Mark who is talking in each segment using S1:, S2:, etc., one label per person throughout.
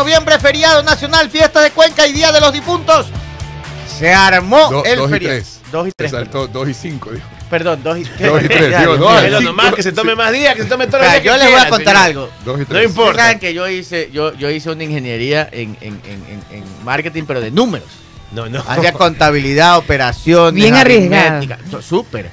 S1: noviembre, feriado nacional, fiesta de Cuenca y Día de los Difuntos. Se armó
S2: Do-
S1: el
S2: dos y
S1: feriado.
S2: tres.
S1: Dos y
S2: Se
S1: tres.
S2: saltó dos y cinco, dijo.
S1: Perdón, dos y
S2: Dos y tres,
S1: Ya,
S2: digo,
S1: Dios
S2: dos
S1: mío.
S2: y
S3: Pero
S2: cinco.
S3: nomás que se tome más días, que se tome todos los
S1: Vea,
S3: días
S1: yo les voy a contar
S3: señor.
S1: algo.
S2: Dos y
S3: No
S2: tres.
S3: importa.
S1: Saben que yo hice, yo, yo hice una ingeniería en, en- en- en- en marketing, pero de números.
S3: No, no.
S1: Hacía contabilidad, operaciones.
S4: Bien
S1: to- Súper.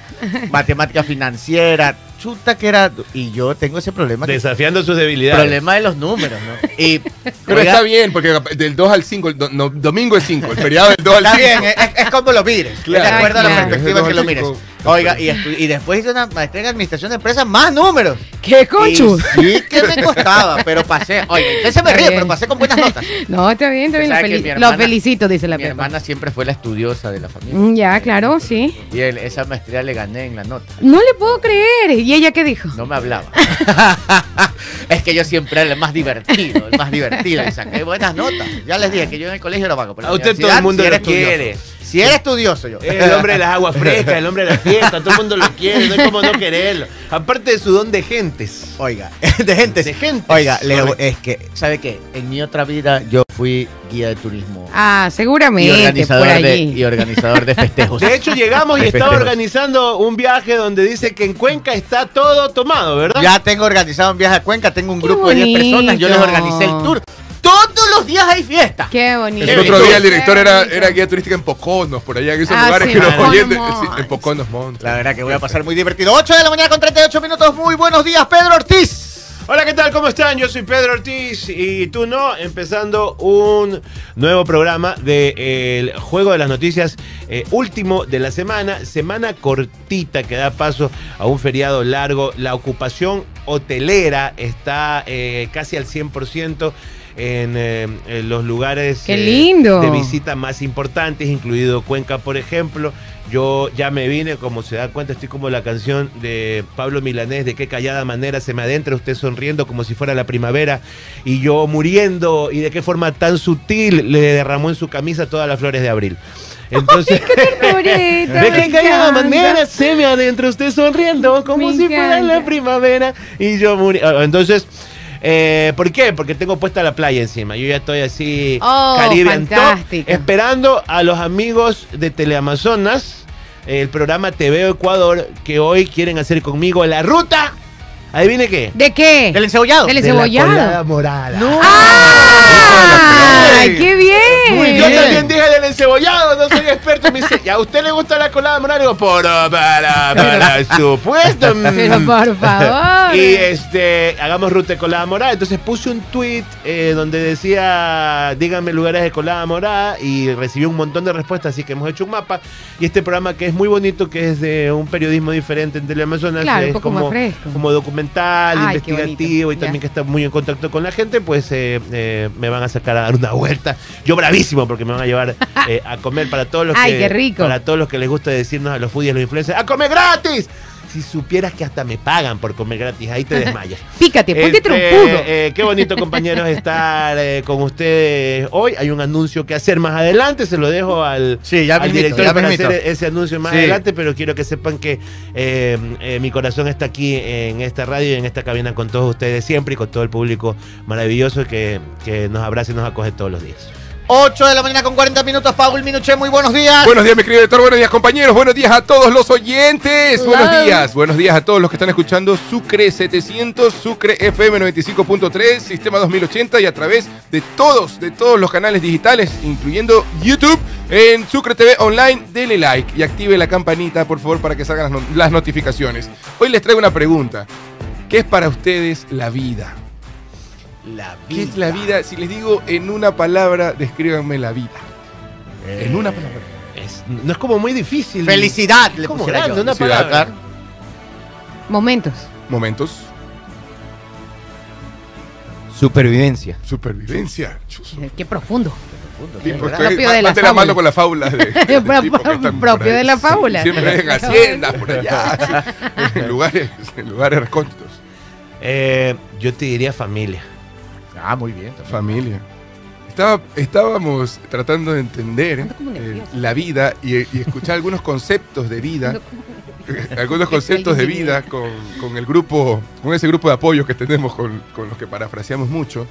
S1: Matemática financiera. Chuta que era. Y yo tengo ese problema. que-
S3: Desafiando sus debilidades.
S1: problema de los números, ¿no? Y,
S2: Pero
S1: oiga,
S2: está bien, porque del 2 al 5, el do- no, domingo es 5, el feriado del 2 al 5.
S1: Está bien, es, es como lo mires.
S2: Claro.
S1: de acuerdo a la
S4: Claro.
S1: perspectiva que lo mires. Oiga, y, estu- y después hice una maestría en administración de empresas, más números.
S4: ¡Qué
S1: Y
S4: conchu!
S1: sí que me costaba, pero pasé. Oye, usted se me
S4: Está
S1: ríe,
S4: bien.
S1: pero pasé con buenas notas.
S4: No, está bien, está bien. Lo,
S1: Sabe que
S4: feli-
S1: mi
S4: lo
S1: hermana-
S4: felicito, dice la
S1: Mi
S4: Pepa.
S1: hermana siempre fue la estudiosa de la familia.
S4: Mm, Ya, claro, sí.
S1: Y esa maestría le gané en la nota.
S4: No le puedo creer. ¿Y ella qué dijo?
S1: No me hablaba. es que yo siempre era el más divertido, el más divertido. Y saqué buenas notas. Ya les dije que yo en el colegio era vago. pero
S3: A usted todo el mundo quiere.
S1: Si era estudioso yo.
S3: Es el hombre de las aguas frescas, el hombre de la fiesta, todo el mundo lo quiere, no hay como no quererlo. Aparte de su don de gentes.
S1: Oiga, de gente.
S3: De gentes.
S1: Oiga, le-
S3: Correcto.
S1: es que, ¿sabe qué? En mi otra vida yo fui guía de turismo.
S4: Ah,
S1: y
S4: seguramente, por
S1: organizador, de, y organizador de festejos.
S3: De hecho, llegamos y
S1: De
S3: estaba
S1: festejos.
S3: organizando un viaje donde dice que en Cuenca está todo tomado, ¿verdad?
S1: Ya tengo organizado un viaje a Cuenca, tengo un
S4: Qué
S1: grupo de 10 personas, yo les organicé el tour. Todos los días hay fiesta.
S4: Qué bonito.
S2: El otro día el director era, guía turística en Poconos, por allá en esos
S4: Ah,
S2: lugares
S4: sí,
S2: que los
S4: Poconos
S2: oyentes. Sí, en Poconos Montt.
S1: La verdad que voy a pasar muy divertido. 8 de la mañana con 38 minutos. Muy buenos días, Pedro Ortiz.
S3: Hola, ¿qué tal? ¿Cómo están? Yo soy Pedro Ortiz y tú no, empezando un nuevo programa del Juego de las Noticias eh, último de la semana, semana cortita que da paso a un feriado largo. La ocupación hotelera está eh, casi al 100% en, eh, en los lugares
S4: ¡Qué
S3: eh,
S4: lindo!
S3: de visita más importantes, incluido Cuenca, por ejemplo. Yo ya me vine, como se da cuenta, estoy como la canción de Pablo Milanés, de qué callada manera se me adentra usted sonriendo como si fuera la primavera y yo muriendo y de qué forma tan sutil le derramó en su camisa todas las flores de abril. Entonces,
S4: Ternurita,
S3: de
S4: me
S3: qué callada manera se me adentra usted sonriendo como
S4: Me
S3: si fuera la primavera y yo muri- Ah, Entonces, eh, ¿por qué? Porque tengo puesta la playa encima. Yo ya estoy así,
S4: Oh,
S3: top, esperando a los amigos de Teleamazonas, el programa TV Ecuador, que hoy quieren hacer conmigo la ruta. ¿Adivine qué?
S4: ¿De qué?
S1: Del encebollado.
S4: Del
S3: De la
S4: encebollado.
S3: colada morada.
S4: ¡Ay, qué bien!
S1: Muy
S3: Yo también dije del encebollado, no soy experto. Me dice, ¿y a usted le gusta la colada morada? Digo, por, para, para supuesto.
S4: Pero por favor.
S3: Y este, hagamos ruta de colada morada. Entonces puse un tweet eh, donde decía, díganme lugares de colada morada y recibí un montón de respuestas, así que hemos hecho un mapa. Y este programa que es muy bonito, que es de un periodismo diferente en Teleamazonas,
S4: Claro, un
S3: es
S4: poco
S3: como,
S4: más fresco.
S3: como documental,
S4: Ay, qué
S3: investigativo y también que está muy en contacto con la gente, pues eh, eh, me van a sacar a dar una vuelta. Yo bravísimo porque me van a llevar eh, a comer para todos los
S4: Ay,
S3: que
S4: qué rico.
S3: para todos los que les gusta decirnos a los foodies, a los influencers, ¡a comer gratis! Si supieras que hasta me pagan por comer gratis, ahí te desmayas.
S4: Pícate, ponte
S3: Este,
S4: trompudo.
S3: eh, qué bonito, compañeros, estar eh, con ustedes hoy. Hay un anuncio que hacer más adelante, se lo dejo al,
S1: Sí, ya
S3: al director
S1: ya
S3: para hacer ese anuncio más
S1: Sí.
S3: adelante, pero quiero que sepan que eh, eh, mi corazón está aquí en esta radio y en esta cabina con todos ustedes siempre y con todo el público maravilloso que, que nos abraza y nos acoge todos los días.
S1: 8 de la mañana con 40 minutos. Paul Minuché, muy buenos días.
S2: Buenos días, mi querido director. Buenos días, compañeros. Buenos días a todos los oyentes. Buenos días. Buenos días a todos los que están escuchando Sucre 700, Sucre FM 95.3, Sistema 2080 y a través de todos, de todos los canales digitales, incluyendo YouTube, en Sucre TV Online. Denle like y active la campanita, por favor, para que salgan las, no- las notificaciones. Hoy les traigo una pregunta. ¿Qué es para ustedes la vida?
S1: La
S2: ¿Qué es la vida? Si les digo en una palabra, descríbanme la vida. En una palabra.
S3: Es- no es como muy difícil.
S1: Felicidad, le
S3: como grande,
S1: yo.
S3: una
S2: Felicidad,
S3: palabra.
S4: Momentos.
S2: Momentos.
S1: Supervivencia.
S2: Supervivencia.
S4: Qué profundo.
S2: Estoy
S4: Propio de la
S2: la mano
S4: fábula.
S2: con la fábula de, de
S4: Pro-
S2: tipo que están por
S4: propio de la fábula.
S2: Siempre en haciendas, por allá, sí, en lugares, en lugares recónditos.
S3: Eh, yo te diría familia.
S1: Ah, muy bien.
S2: Familia. Estaba, estábamos tratando de entender eh, la vida y, y escuchar algunos conceptos de vida, algunos conceptos de vida con, con el grupo, con ese grupo de apoyo que tenemos con, con los que parafraseamos mucho.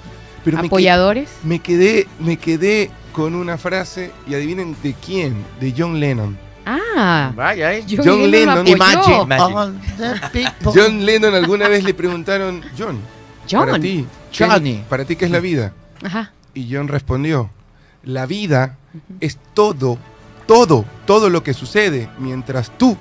S2: Pero
S4: Apoyadores.
S2: me quedé, me quedé con una frase y adivinen de quién, de John Lennon.
S4: Ah.
S1: Vaya, ¿eh?
S4: John,
S2: John
S4: Lennon
S2: Lennon.
S1: Imagine.
S2: John Lennon alguna vez le preguntaron, John,
S4: John.
S2: para ti, ¿qué-
S1: Johnny.
S2: para ti qué es la vida?
S4: Ajá.
S2: Y John respondió, la vida es todo, todo, todo lo que sucede mientras tú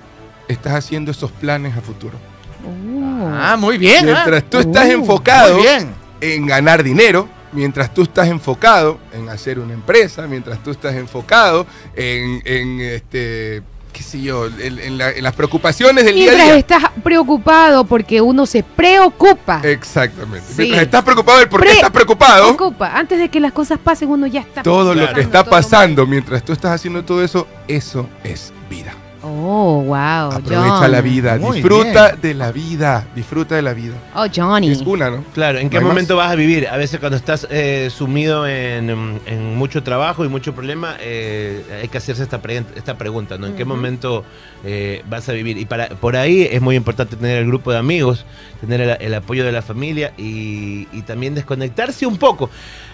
S2: estás haciendo esos planes a futuro.
S4: Oh.
S1: Ah, muy bien. ¿ah?
S2: Mientras tú estás
S4: Uh,
S2: enfocado
S1: Muy bien.
S2: en ganar dinero, mientras tú estás enfocado en hacer una empresa, mientras tú estás enfocado en, en, este, qué sé yo, en, en la- en las preocupaciones del día a
S4: Mientras
S2: día.
S4: estás preocupado porque uno se preocupa.
S2: Exactamente.
S4: Sí.
S2: Mientras estás preocupado del por qué
S4: Pre-
S2: estás preocupado,
S4: Preocupa. Antes de que las cosas pasen, uno ya está.
S2: todo lo que está pasando mientras tú estás haciendo todo eso, eso es vida.
S4: Oh, wow.
S2: Aprovecha
S4: John.
S2: la vida,
S1: Muy
S2: disfruta de la vida, disfruta de la vida.
S4: Oh, Johnny.
S2: Es una, ¿no?
S3: Claro, ¿en qué
S2: ¿No hay
S3: momento vas a vivir? A veces cuando estás eh, sumido en, en mucho trabajo y mucho problema, eh, hay que hacerse esta, pre- esta pregunta, ¿no? ¿En qué momento eh, vas a vivir? Y para por ahí es muy importante tener el grupo de amigos, tener el, el apoyo de la familia y, y también desconectarse un poco.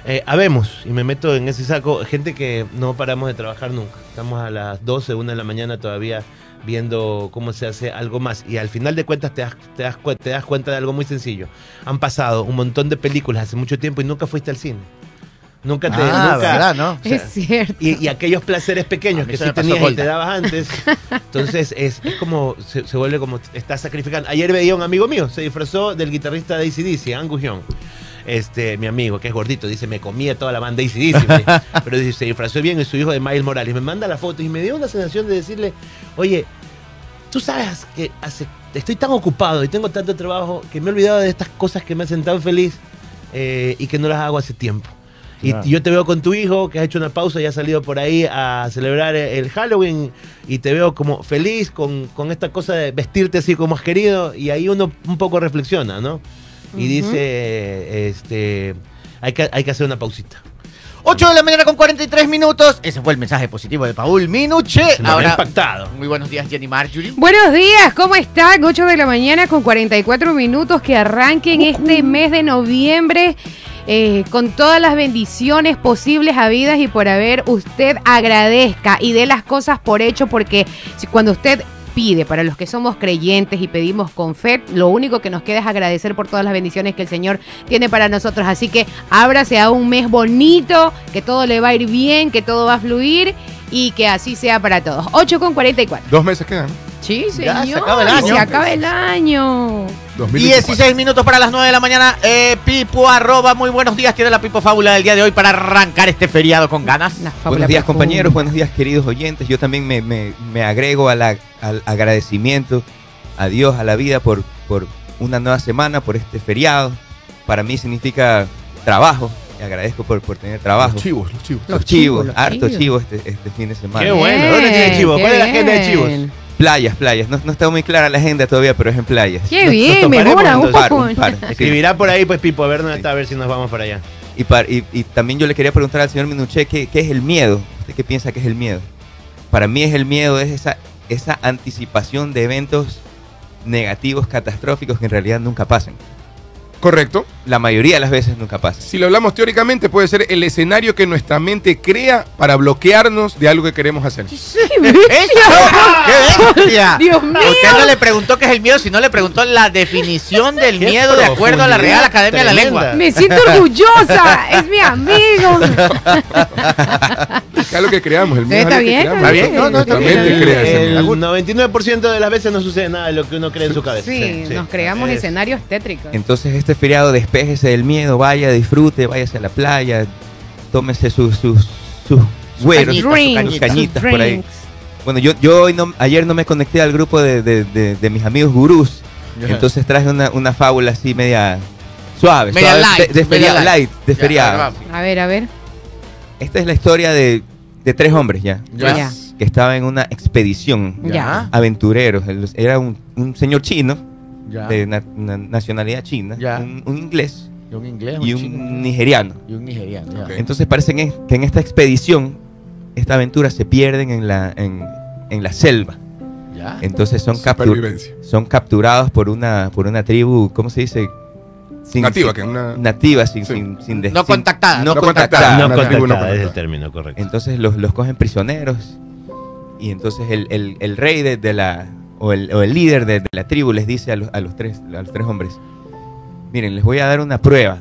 S3: Eh, habemos, y me meto en ese saco, gente que no paramos de trabajar nunca. Estamos a las 12, 1 de la mañana todavía viendo cómo se hace algo más. Y al final de cuentas te das, te das, te das cuenta de algo muy sencillo. Han pasado un montón de películas hace mucho tiempo y nunca fuiste al cine. Nunca te...
S1: Ah,
S3: nunca-
S1: ¿verdad, no?
S3: o sea,
S4: Es cierto.
S3: y, y aquellos placeres pequeños que
S1: se
S3: sí tenías y te dabas antes, entonces es, es como, se, se vuelve como, estás sacrificando. Ayer veía un amigo mío, se disfrazó del guitarrista de ACDC, Angus Young. Este, mi amigo, que es gordito, dice, me comía toda la banda dice. pero dice, se disfrazó bien y su hijo de Miles Morales. Me manda la foto y me dio una sensación de decirle, oye, tú sabes que hace, estoy tan ocupado y tengo tanto trabajo que me he olvidado de estas cosas que me hacen tan feliz eh, y que no las hago hace tiempo. Y
S1: Claro.
S3: yo te veo con tu hijo, que has hecho una pausa y has salido por ahí a celebrar el Halloween, y te veo como feliz con, con esta cosa de vestirte así como has querido, y ahí uno un poco reflexiona, ¿no? Y dice, este, hay que, hay que hacer una pausita.
S1: 8 de la mañana con 43 minutos. Ese fue el mensaje positivo de Paul Minuche.
S3: Se me ha
S1: Ahora,
S3: impactado.
S1: muy buenos días, Jenny Marjorie.
S4: Buenos días, ¿cómo están? 8 de la mañana con 44 minutos que arranquen este mes de noviembre eh, con todas las bendiciones posibles habidas y por haber usted agradezca y dé las cosas por hecho porque si cuando usted pide para los que somos creyentes y pedimos con fe, lo único que nos queda es agradecer por todas las bendiciones que el Señor tiene para nosotros. Así que ábrase a un mes bonito, que todo le va a ir bien, que todo va a fluir y que así sea para todos. 8 con 44.
S2: Dos meses quedan.
S4: Sí,
S1: Ya,
S4: señor.
S1: se acaba el año.
S4: Se acaba el año.
S2: 2024.
S1: 16 minutos para las 9 de la mañana. Eh, Pipo, arroba, muy buenos días. Tiene la Pipo Fábula del día de hoy para arrancar este feriado con ganas.
S5: Buenos días compañeros, buenos días queridos oyentes. Yo también me, me- me agrego a la- al agradecimiento a Dios, a la vida por, por una nueva semana, por este feriado. Para mí significa trabajo. Y agradezco por, por tener trabajo.
S2: Los chivos, los chivos.
S5: Los
S4: Los
S5: chivos,
S4: chivos, los
S5: harto
S4: chivos.
S5: chivos este, este fin de semana.
S3: Qué bueno. ¿Dónde tiene chivos? ¿Cuál es la agenda de chivos?
S5: Playas, playas. No, no está muy clara la agenda todavía, pero es en playas.
S4: Qué
S3: Nos-
S4: bien,
S3: nos
S4: mejor
S3: toparemos
S4: aún.
S5: Un par, un par, sí.
S3: Escribirá por ahí, pues, Pipo, a ver dónde
S5: Sí.
S3: está, a ver si nos vamos para allá.
S5: Y, par- y- y también yo le quería preguntar al señor Minuché ¿qué, qué es el miedo. ¿Usted qué piensa que es el miedo? Para mí es el miedo, es esa, esa anticipación de eventos negativos, catastróficos que en realidad nunca pasan.
S2: Correcto.
S5: La mayoría de las veces nunca pasan.
S2: Si lo hablamos teóricamente, puede ser el escenario que nuestra mente crea para bloquearnos de algo que queremos hacer.
S1: ¡Eso! ¡Qué bestia!
S4: Dios mío.
S1: Usted no le preguntó qué es el miedo, sino le preguntó la definición del
S3: Qué
S1: miedo de acuerdo a la Real Academia de la. Lengua.
S4: Me siento orgullosa. Es mi amigo.
S2: Es algo que creamos, el miedo
S4: Está bien, está bien.
S1: No, no,
S2: Nuestra
S1: está bien.
S2: mente crea ese
S3: El
S2: miedo.
S3: 99% de las veces no sucede nada de lo que uno cree en su cabeza.
S4: Sí, nos creamos
S3: Es-
S4: escenarios tétricos.
S5: Entonces este feriado despéjese del miedo, vaya, disfrute, váyase a la playa, tómese sus, sus, sus güeros,
S1: cañitas,
S5: sus cañitas, por ahí. Bueno, yo, yo hoy no, ayer no me conecté al grupo de, de- de- de mis amigos gurús, entonces traje una, una fábula así media suave,
S1: Media
S5: suave,
S1: light,
S5: de, de
S1: media
S5: feriado,
S1: light.
S5: light, de feriado.
S4: A ver, a ver.
S5: Esta es la historia de, de tres hombres ya,
S1: Ya.
S4: Ya.
S5: que estaban en una expedición,
S4: Ya.
S5: aventureros. Era un, un señor chino,
S1: Ya.
S5: de na- na- nacionalidad china,
S1: Ya.
S5: un, un inglés
S1: Y un inglés, un
S5: y
S1: chino,
S5: un nigeriano.
S1: y un nigeriano. ya.
S2: Ok.
S5: Entonces parece que en, que en esta expedición, esta aventura se pierden en la, en, en la selva.
S1: Ya.
S5: Entonces son, captur- son capturados por una, por una tribu, ¿cómo se dice? sin-
S2: Nativa,
S5: sin-
S2: que una-
S5: nativa, sin,
S2: Sí.
S5: sin, sin de-
S1: No contactada.
S5: No,
S2: No
S5: contactada.
S3: No contactada, es el término correcto.
S5: Entonces los, los cogen prisioneros y entonces el, el- el rey de, de la o el, o el líder de, de la tribu les dice a los, a los tres a los tres hombres, miren, les voy a dar una prueba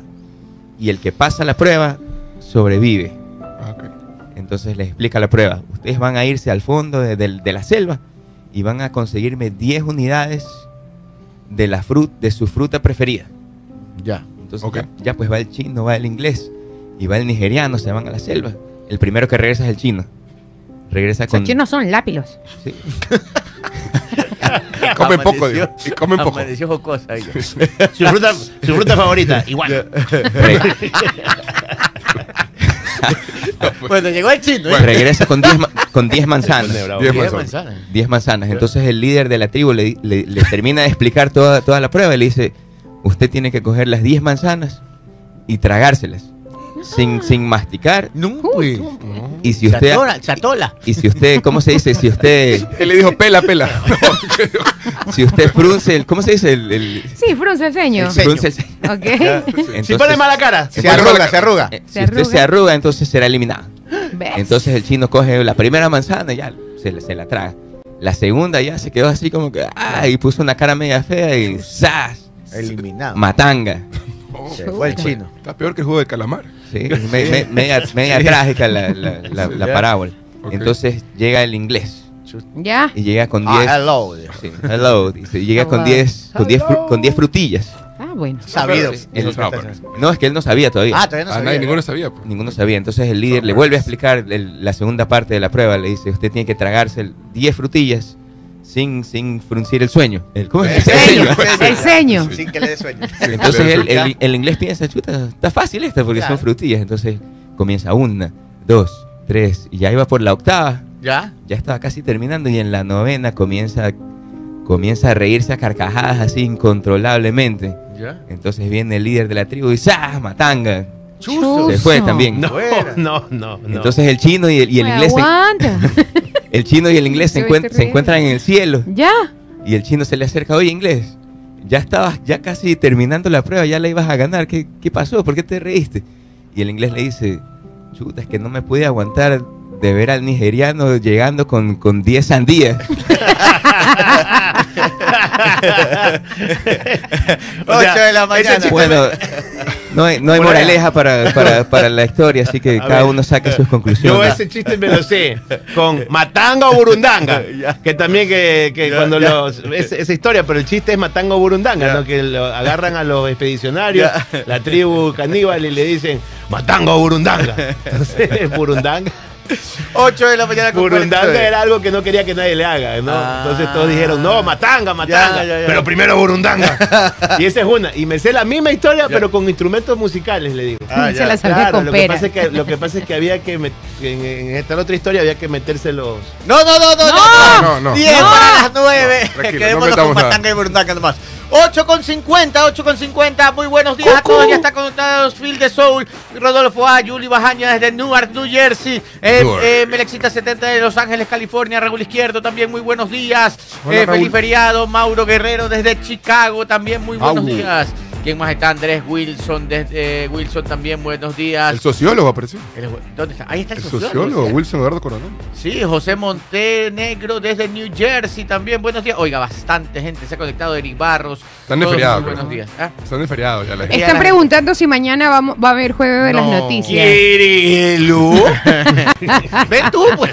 S5: y el que pasa la prueba sobrevive.
S2: Ah.
S5: Entonces les explica la prueba. Ustedes van a irse al fondo de, de- de la selva y van a conseguirme 10 unidades de la fruta de su fruta preferida.
S1: Ya.
S5: Entonces
S2: Ok.
S5: ya, ya, pues va el chino, va el inglés y va el nigeriano, se van a la selva. El primero que regresa es el chino. Regresa
S4: Los
S5: con
S4: chinos son lápilos.
S5: sí.
S2: Y come poco, digo. Y come poco.
S1: Amaneció jocosa.
S3: Su fruta, su fruta favorita, igual.
S5: Re-
S1: Bueno, llegó el chino. ¿eh?
S5: regresa con 10 ma- con 10 manzanas.
S3: Pone bravo.
S2: Diez
S1: Diez
S2: manzanas.
S1: manzanas.
S5: 10 manzanas. Entonces el líder de la tribu le, le- le termina de explicar toda, toda la prueba y le dice, usted tiene que coger las 10 manzanas y tragárselas. Sin, sin masticar.
S1: No, pues.
S5: Y si
S1: Se
S5: usted...
S1: atola, se atola.
S5: Y si usted, ¿cómo se dice? Si usted,
S2: Él le dijo pela, pela.
S5: si usted frunce, el, ¿cómo se dice? El, el-
S4: Sí, frunce el ceño.
S1: El
S5: frunce el ceño.
S4: Ok.
S5: Entonces,
S3: Si pone mala cara.
S1: Se arruga, se arruga.
S5: eh, si
S4: Se
S5: usted se
S4: arruga.
S5: arruga, entonces será eliminado.
S4: ¿Ves?
S5: Entonces el chino coge la primera manzana y ya se, se la traga. La segunda ya se quedó así como que, ah, y puso una cara media fea y ¡zas!
S1: Eliminado.
S5: Matanga.
S1: Se fue el chino.
S2: Está peor que el juego de calamar.
S5: Sí, me- me- media, media trágica la, la- la- la parábola.
S2: Ok.
S5: Entonces llega el inglés
S4: Ya.
S5: y llega con
S1: Ah,
S5: 10
S1: hello. dijo.
S5: sí, hello, dice, y llega con
S4: Hello.
S5: 10 con 10 fru- con 10 frutillas.
S4: Ah, bueno.
S1: Sabido.
S5: El-
S2: No, pero-
S5: No, es que él no sabía todavía.
S1: Ah, todavía no
S2: A
S1: sabía.
S2: nadie, ninguno sabía. pues.
S5: Ninguno sabía. Entonces el líder le vuelve a explicar el- la segunda parte de la prueba. Le dice, usted tiene que tragarse el- 10 frutillas sin, sin fruncir el sueño. El, ¿Cómo es?
S1: El ceño.
S4: El ceño.
S1: Sin que le dé sueño.
S5: Entonces el, el- el inglés piensa, chuta, está fácil esta porque
S1: Claro.
S5: son frutillas. Entonces comienza una, dos, tres, y ya iba por la octava.
S1: ¿Ya?
S5: Ya estaba casi terminando y en la novena comienza, comienza a reírse a carcajadas así incontrolablemente.
S1: ¿Ya?
S5: Entonces viene el líder de la tribu y ¡zas! Matanga.
S1: Chuzo.
S5: Se fue también.
S3: No, no, no, no.
S5: Entonces el chino y el, y el inglés se. el chino y el inglés se, encuent- se encuentran en el cielo
S4: ya.
S5: y el chino se le acerca, oye inglés, ya estabas ya casi terminando la prueba, ya la ibas a ganar, ¿qué, qué pasó? ¿Por qué te reíste? Y el inglés le dice, chuta, es que no me pude aguantar de ver al nigeriano llegando con, con 10 sandías.
S3: O sea,
S1: de la mañana.
S5: Bueno, no hay, no hay moraleja para, para, para la historia, así que
S3: A
S5: cada
S3: ver.
S5: uno saque sus
S3: Yo
S5: conclusiones.
S3: ese chiste me lo sé con Matanga o Burundanga. que también que, que
S1: Ya,
S3: cuando
S1: ya.
S3: los. es- esa historia, pero el chiste es Matanga o Burundanga,
S1: Ya.
S3: ¿no? Que lo agarran a los expedicionarios, la tribu caníbal, y le dicen Matanga o Burundanga. Entonces, Burundanga.
S1: 8 de la mañana con
S3: Burundanga
S1: 49.
S3: era algo que no quería que nadie le haga, ¿no?
S1: Ah.
S3: Entonces todos dijeron, no, Matanga, Matanga.
S1: Ya, ya, ya.
S3: Pero primero Burundanga. y esa es una. Y me sé la misma historia, pero con instrumentos musicales, le digo.
S1: Ah,
S4: Se
S1: ya.
S4: la sabía
S3: Claro,
S4: con
S3: lo que, pasa es que, lo que pasa es que había que met- en, en esta otra historia había que meterse los
S1: No, no, no, no, no.
S2: No, no, no.
S1: 10
S4: No.
S1: para las 9.
S2: tranquilo,
S1: Quedémonos
S2: no
S1: con. Matanga y Burundanga nomás. 8 con 50, 8 con 50. Muy buenos días a todos. Ya está conectados Phil de Soul, Rodolfo A, Juli Bajaña desde Newark, New Jersey. Eh, eh, Melexita 70 de Los Ángeles, California. Raúl Izquierdo también. Muy buenos días.
S2: Hola,
S1: Eh, feliz feriado. Mauro Guerrero desde Chicago también. Muy buenos
S2: Au.
S1: días. ¿Quién más está? Andrés Wilson desde eh, Wilson también. Buenos días.
S2: El sociólogo apareció.
S1: El- ¿Dónde está? Ahí está el,
S2: El
S1: sociólogo.
S2: sociólogo,
S1: ¿sí?
S2: Wilson Eduardo Coronel.
S1: Sí, José Montenegro desde New Jersey también. Buenos días. Oiga, bastante gente se ha conectado. Eric Barros.
S2: Están de
S1: Todos
S2: feriado,
S1: muy
S2: creo.
S1: Buenos días. ¿Ah?
S2: Están de feriado ya la gente.
S4: Están preguntando si mañana vamos, va a haber juego de las
S1: No.
S4: noticias.
S3: Kirilu.
S1: Ven tú, pues.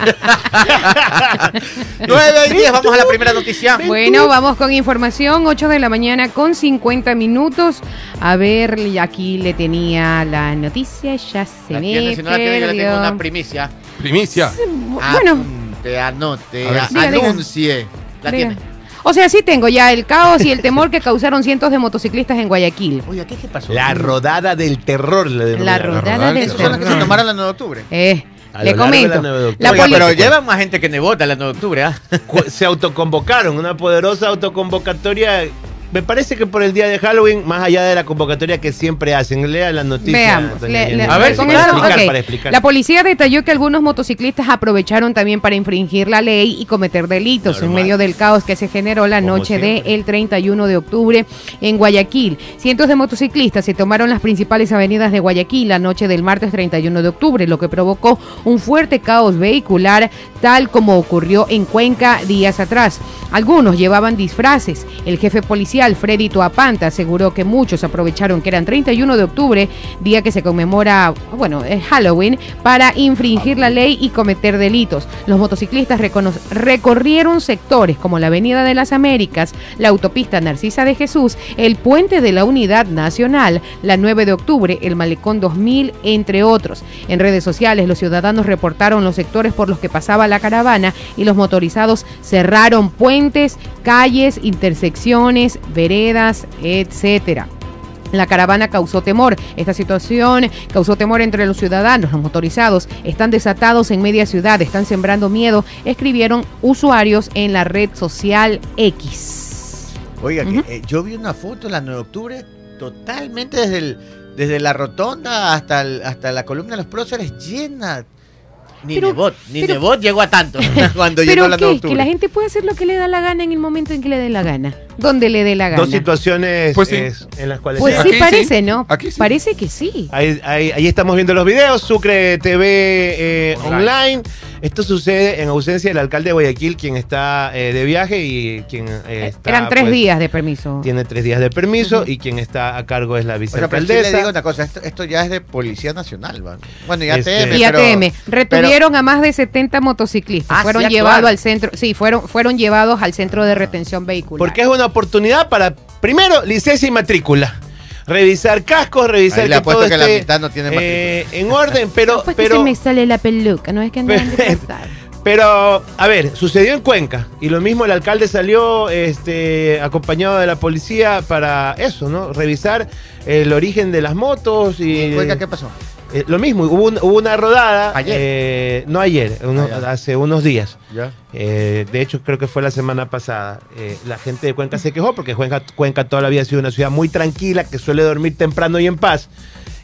S1: 9 y 10, vamos a la primera noticia.
S4: Bueno, vamos con información, 8 de la mañana con 50 minutos. A ver, y aquí le tenía la noticia, ya se
S1: La
S4: me
S1: tiene, si no la tiene, yo le tengo
S4: perdió.
S1: una primicia.
S2: Primicia.
S4: Bueno,
S1: Apunte, anote,
S2: A ver.
S1: a-
S4: Diga, diga.
S1: anuncie. La
S4: diga.
S1: tiene.
S4: O sea, sí tengo ya el caos y el temor que causaron cientos de motociclistas en Guayaquil.
S1: Oiga, ¿qué, qué pasó?
S3: La rodada del terror le
S4: La
S3: denominaron.
S4: rodada
S2: rodada
S4: del
S1: son los que se
S4: terror.
S1: tomaron la 9 de octubre.
S4: Eh,
S3: A
S4: le
S3: de
S4: comento.
S3: la 9 de octubre.
S4: La
S1: Oiga, pero llevan más gente que nevota la 9 de octubre, ¿ah?
S3: Cu- Se autoconvocaron, una poderosa autoconvocatoria me parece que por el día de Halloween, más allá de la convocatoria que siempre hacen, lea la noticia.
S4: Veamos. le- le-
S1: A ver, sí,
S3: para explicar, para explicar.
S4: La policía detalló que algunos motociclistas aprovecharon también para infringir la ley y cometer delitos en medio del caos que se generó la
S3: Como
S4: noche del 31 de octubre en Guayaquil. Cientos de motociclistas se tomaron las principales avenidas de Guayaquil la noche del martes 31 de octubre, lo que provocó un fuerte caos vehicular, tal como ocurrió en Cuenca días atrás. Algunos llevaban disfraces. El jefe policial, Freddy Tuapanta, aseguró que muchos aprovecharon que eran 31 de octubre, día que se conmemora, bueno, es Halloween, para infringir la ley y cometer delitos. Los motociclistas recorrieron sectores como la Avenida de las Américas, la autopista Narcisa de Jesús, el puente de la Unidad Nacional, la 9 de octubre, el Malecón 2000, entre otros. En redes sociales, los ciudadanos reportaron los sectores por los que pasaba la caravana y los motorizados cerraron puentes, calles, intersecciones, veredas, etcétera. La caravana causó temor. Esta situación causó temor entre los ciudadanos. Los motorizados están desatados en media ciudad, están sembrando miedo, escribieron usuarios en la red social X.
S1: Oiga, que, eh, yo vi una foto la 9 de octubre totalmente desde, el, desde la rotonda hasta, el- hasta la columna de los próceres llena. Ni
S4: Pero-
S1: Nebot, ni
S4: pero-
S1: Nebot llegó a tanto cuando llegó la 9 de
S4: qué, que la gente puede hacer lo que le da la gana en el momento en que le dé la gana, donde le dé la gana.
S3: Dos situaciones
S2: Pues sí.
S3: es, en las cuales...
S4: Pues
S3: se-
S4: sí
S2: Aquí
S4: parece,
S2: sí,
S4: ¿no?
S2: aquí sí.
S4: Parece que sí.
S3: Ahí, ahí- ahí estamos viendo los videos, Sucre TV eh, online. Esto sucede en ausencia del alcalde de Guayaquil, quien está eh, de viaje y quien eh, está,
S4: Eran tres
S3: pues,
S4: días de permiso.
S3: Tiene tres días de permiso y quien está a cargo es la
S1: O sea, pero sí le
S3: vicealcaldesa.
S1: digo una cosa, esto, esto ya es de Policía Nacional, ¿va? Bueno, y
S3: Este-
S1: ATM,
S4: Y ATM retuvieron a más de 70 motociclistas.
S1: Ah,
S4: fueron
S1: sí
S4: llevados al centro, sí, fueron fueron llevados al centro de retención vehicular.
S3: Porque es una oportunidad para, primero, licencia y matrícula. Revisar cascos, revisar
S1: Ahí le
S3: que todo
S1: que la mitad no tiene
S3: eh, en orden, pero,
S4: Pues que
S3: pero,
S4: se me sale la peluca, no es que andan de
S3: pero, a ver, sucedió en Cuenca y lo mismo el alcalde salió este, acompañado de la policía para eso, ¿no? Revisar el origen de las motos y...
S1: ¿Y Cuenca qué pasó?
S3: Eh, lo mismo, hubo, un- hubo una rodada.
S1: Ayer.
S3: eh, no ayer, uno-
S1: Ah,
S3: hace unos días.
S1: Ya.
S3: Eh, de hecho, creo que fue la semana pasada. La gente de Cuenca se quejó porque Cuenca, Cuenca toda la vida ha sido una ciudad muy tranquila, que suele dormir temprano y en paz.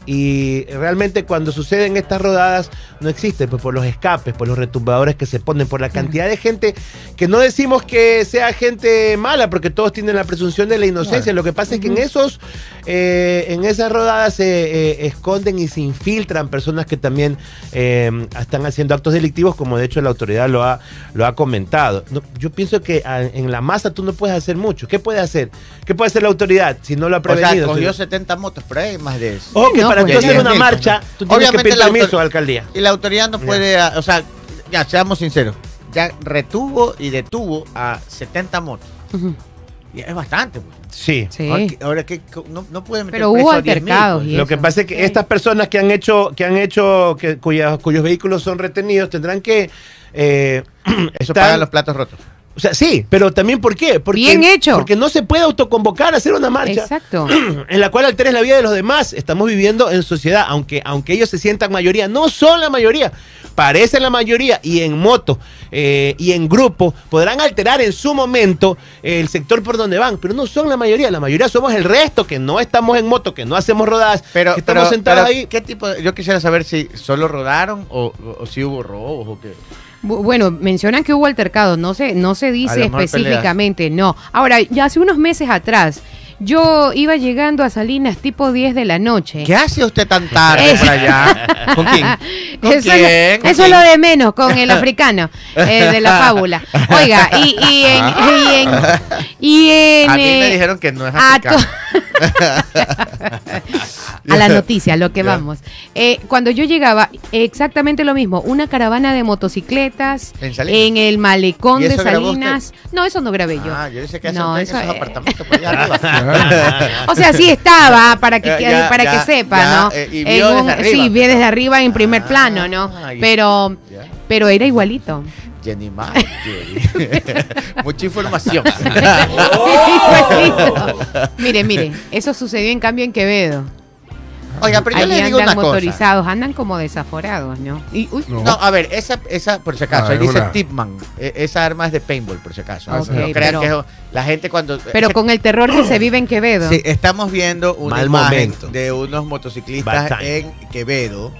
S3: Y realmente cuando suceden estas rodadas no existe, pues por los escapes, por los retumbadores que se ponen, por la cantidad de gente que no decimos que sea gente mala, porque todos tienen la presunción de la inocencia. Lo que pasa es que en esos, eh, en esas rodadas se eh, esconden y se infiltran personas que también eh, están haciendo actos delictivos, como de hecho la autoridad lo ha, lo ha comentado. No, yo pienso que ah, en la masa tú no puedes hacer mucho. ¿Qué puede hacer? ¿Qué puede hacer la autoridad si no lo ha
S1: O sea,
S3: prevenido?
S1: cogió
S3: Si-
S1: 70 motos, pero hay más de eso.
S4: No,
S3: para
S4: pues,
S3: tú hacer una marcha, tú tienes
S1: Obviamente
S3: que pedir
S1: la
S3: permiso a la alcaldía.
S1: Y la autoridad no puede, ah, o sea, ya seamos sinceros, ya retuvo y detuvo a 70 motos. Y es bastante. pues.
S3: Sí.
S4: Sí.
S1: Ahora, que- ahora que co- no, no pueden meter
S4: Pero
S1: preso
S4: hubo
S1: a 10.000,
S4: altercados
S1: pues.
S3: Lo que pasa es que
S4: Sí.
S3: estas personas que han hecho, que han hecho, que, cuya- cuyos vehículos son retenidos, tendrán que eh,
S1: Eso pagan los platos rotos.
S3: O sea, sí, pero también ¿por qué? Porque,
S4: Bien hecho.
S3: Porque no se puede autoconvocar a hacer una marcha
S4: Exacto.
S3: en la cual alteres la vida de los demás. Estamos viviendo en sociedad, aunque, aunque ellos se sientan mayoría, no son la mayoría, parecen la mayoría y en moto eh, y en grupo podrán alterar en su momento el sector por donde van, pero no son la mayoría. La mayoría somos el resto que no estamos en moto, que no hacemos rodadas,
S1: Pero,
S3: que estamos
S1: pero-
S3: sentados
S1: pero,
S3: ahí.
S1: ¿qué tipo de- yo quisiera saber si solo rodaron o, o- o si hubo robos o qué.
S4: Bu- Bueno, mencionan que hubo altercados, no se, no se dice específicamente, no. Ahora, ya hace unos meses atrás, yo iba llegando a Salinas tipo 10 de la noche.
S1: ¿Qué hace usted tan tarde
S4: Es-
S1: por allá?
S2: ¿Con quién?
S1: ¿Con
S4: eso
S1: quién?
S4: es, lo-
S1: ¿Con
S4: eso es lo
S1: quién?
S4: de menos con el africano eh, de la fábula. Oiga, y, y en, y en, y en,
S1: A mí me
S4: eh,
S1: dijeron que no es africano.
S4: a la noticia, lo que vamos. Eh, cuando yo llegaba, exactamente lo mismo, una caravana de motocicletas
S1: ¿En
S4: en el malecón
S1: ¿Y
S4: de Salinas. No, eso no grabé yo.
S1: Ah, yo dice que
S4: No, eso
S1: esos
S4: es-
S1: apartamentos por allá arriba.
S4: O sea, sí estaba, para que,
S1: Ya, ya,
S4: para
S1: ya,
S4: que sepa,
S1: ya,
S4: ¿no?
S1: eh, y
S4: En
S1: vio desde arriba.
S4: Sí, vi desde arriba en primer
S1: Ah,
S4: plano, ¿no?
S1: y-
S4: Pero, pero era igualito.
S1: Jenny Marjorie. Mucha información.
S4: Mire, mire, eso sucedió en cambio en Quevedo.
S1: Oiga, pero yo
S4: Ahí
S1: le digo
S4: andan
S1: una cosa.
S4: motorizados, andan como desaforados, ¿no? Y, uy,
S2: No.
S1: No, a ver, esa, esa por si acaso,
S2: Ah,
S1: ahí
S2: es
S1: dice
S2: una-
S1: Tipman. E- esa arma es de paintball, por si acaso. No crean
S4: pero-
S1: que es- la gente cuando.
S4: pero con el terror que se vive en Quevedo.
S1: Sí, estamos viendo una
S3: Mal
S1: imagen
S3: momento.
S1: de unos motociclistas en Quevedo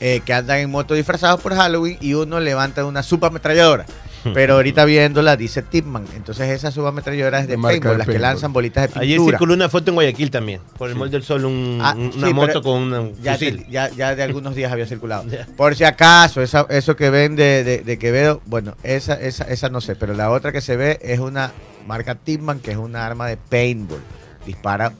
S1: eh, que andan en moto disfrazados por Halloween y uno levanta una subametralladora. Pero ahorita viéndola dice Tipman. Entonces esa subametralladora es de
S2: marca
S1: paintball,
S2: de
S1: las que lanzan bolitas de
S3: Ayer
S1: pintura.
S3: circuló una foto en Guayaquil también, por el
S1: Sí.
S3: Mall del Sol, un-
S1: Ah,
S3: un- una moto con un
S1: ya,
S3: fusil.
S1: de, ya, ya de algunos días había circulado. Por si acaso, esa, eso que ven de, de- de Quevedo, bueno, esa, esa, esa no sé, pero la otra que se ve es una marca Tipman, que es una arma de paintball. Dispara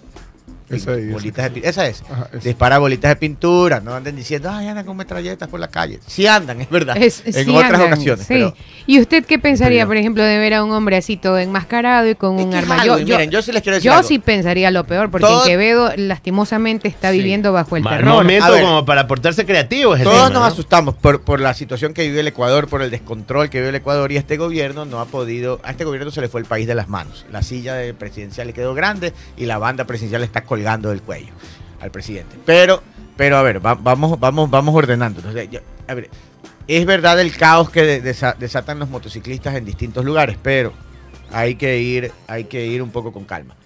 S2: Esa ahí,
S1: bolitas de Esa es.
S2: Ajá, esa.
S1: Bolitas de pintura, no anden diciendo, ay, andan con metralletas por la calle. Sí andan, es verdad.
S4: Es-
S1: en
S4: sí
S1: otras
S4: andan,
S1: ocasiones.
S4: sí.
S1: Pero,
S4: ¿Y usted qué pensaría, por ejemplo, de ver a un hombre así todo enmascarado y con
S1: Es
S4: un
S1: es
S4: arma? Yo,
S1: miren, yo sí les quiero decir
S4: yo
S1: algo.
S4: sí pensaría lo peor, porque
S1: Todo-
S4: en Quevedo lastimosamente está
S1: Sí.
S4: viviendo bajo el terror.
S3: momento
S1: ver.
S3: como para portarse creativo. es el
S1: Todos
S3: tema,
S1: nos
S3: ¿no?
S1: asustamos por, por la situación que vive el Ecuador, por el descontrol que vive el Ecuador y este gobierno no ha podido, a este gobierno se le fue el país de las manos. La silla de presidencial le quedó grande y la banda presidencial está colgando del cuello al presidente. Pero, pero a ver, va- vamos, vamos, vamos yo- a ver, es verdad el caos que de- desa- desatan los motociclistas en distintos lugares, pero hay que ir, hay que ir un poco con calma.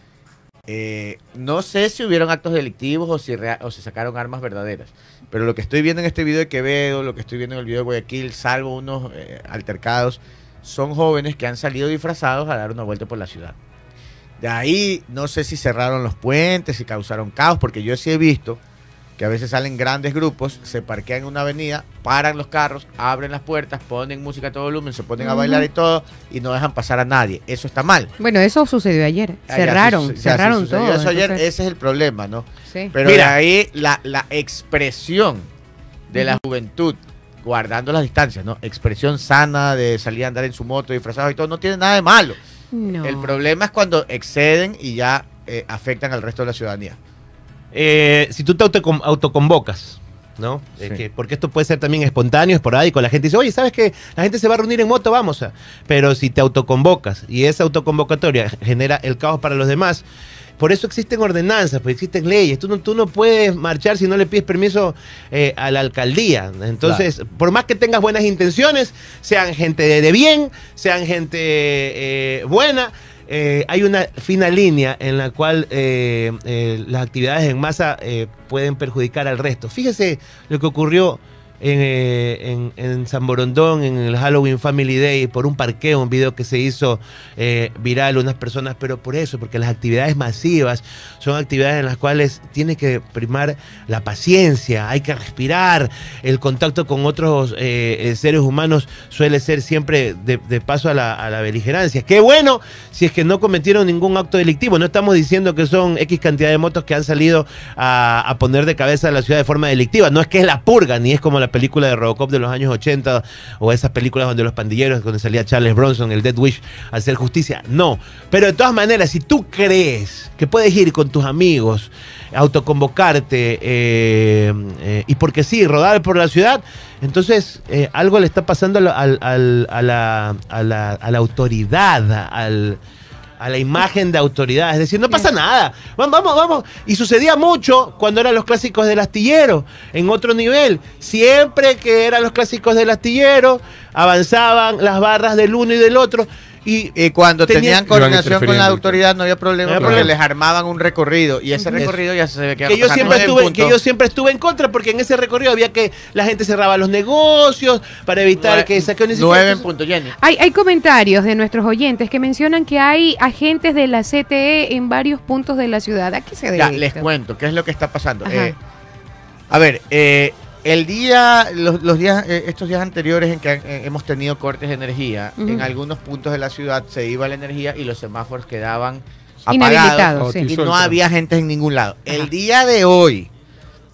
S1: Eh, no sé si hubieron actos delictivos o si, rea- o si sacaron armas verdaderas. Pero lo que estoy viendo en este video de Quevedo, lo que estoy viendo en el video de Guayaquil, salvo unos eh, altercados, son jóvenes que han salido disfrazados a dar una vuelta por la ciudad. De ahí no sé si cerraron los puentes, si causaron caos, porque yo sí he visto que a veces salen grandes grupos, se parquean en una avenida, paran los carros, abren las puertas, ponen música a todo volumen, se ponen a bailar y todo, y no dejan pasar a nadie. Eso está mal.
S4: Bueno, eso sucedió ayer.
S1: Ah, ya,
S4: Cerraron,
S1: sí, ya, sí
S4: cerraron todo.
S1: eso ayer,
S4: entonces,
S1: ese es el problema, ¿no?
S4: sí.
S1: Pero
S3: Mira.
S1: de ahí la, la expresión de la juventud, guardando las distancias, ¿no? Expresión sana de salir a andar en su moto disfrazado y todo, no tiene nada de malo.
S4: No.
S1: El problema es cuando exceden y ya eh, afectan al resto de la ciudadanía.
S3: Eh, si tú te autocon- autoconvocas, ¿no? Eh, que- porque esto puede ser también espontáneo, esporádico. La gente dice, oye, ¿sabes qué? La gente se va a reunir en moto, vamos a. Pero si te autoconvocas y esa autoconvocatoria genera el caos para los demás. Por eso existen ordenanzas, pues existen leyes. Tú no, tú no puedes marchar si no le pides permiso eh, a la alcaldía. Entonces, por más que tengas buenas intenciones, sean gente de, bien, sean gente eh, buena, eh, hay una fina línea en la cual eh, eh, las actividades en masa pueden perjudicar al resto. Fíjese lo que ocurrió en, eh, en- San Borondón, en el Halloween Family Day, por un parqueo, un video que se hizo eh, viral, unas personas, pero por eso, porque las actividades masivas son actividades en las cuales tiene que primar la paciencia, hay que respirar, el contacto con otros eh, seres humanos suele ser siempre de, paso a la, a la beligerancia. Qué bueno si es que no cometieron ningún acto delictivo, no estamos diciendo que son X cantidad de motos que han salido a, a poner de cabeza a la ciudad de forma delictiva, no es que es la purga, ni es como la película de Robocop de los años 80 o esas películas donde los pandilleros, donde salía Charles Bronson, el Dead Wish, hacer justicia, no. Pero de todas maneras, si tú crees que puedes ir con tus amigos, autoconvocarte eh, eh, y porque sí, rodar por la ciudad, entonces eh, algo le está pasando al- al- al- a, la, a, la, a la autoridad, al, a la imagen de autoridad. Es decir, no pasa nada. Vamos, vamos, vamos. Y sucedía mucho cuando eran los clásicos del astillero, en otro nivel. Siempre que eran los clásicos del astillero, avanzaban las barras del uno y del otro. Y
S1: Y cuando
S3: Tenía-
S1: tenían coordinación con la autoridad no había problema
S3: No había
S1: porque
S3: problema.
S1: les armaban un recorrido y ese recorrido ya se ve que
S3: yo siempre estuve que yo siempre estuve en contra porque en ese recorrido había que la gente cerraba los negocios para evitar que saqueos
S1: Nueve en punto, Jenny.
S4: Hay, hay comentarios de nuestros oyentes que mencionan que hay agentes de la CTE en varios puntos de la ciudad. ¿A qué se debe
S1: Ya,
S4: esto?
S1: les cuento qué es lo que está pasando. Eh, a ver, eh, el día, los, los días, eh, estos días anteriores en que eh, hemos tenido cortes de energía, en algunos puntos de la ciudad se iba la energía y los semáforos quedaban
S4: Inhabilitados,
S1: apagados
S4: sí.
S1: y no había gente en ningún lado.
S4: Ajá.
S1: El día de hoy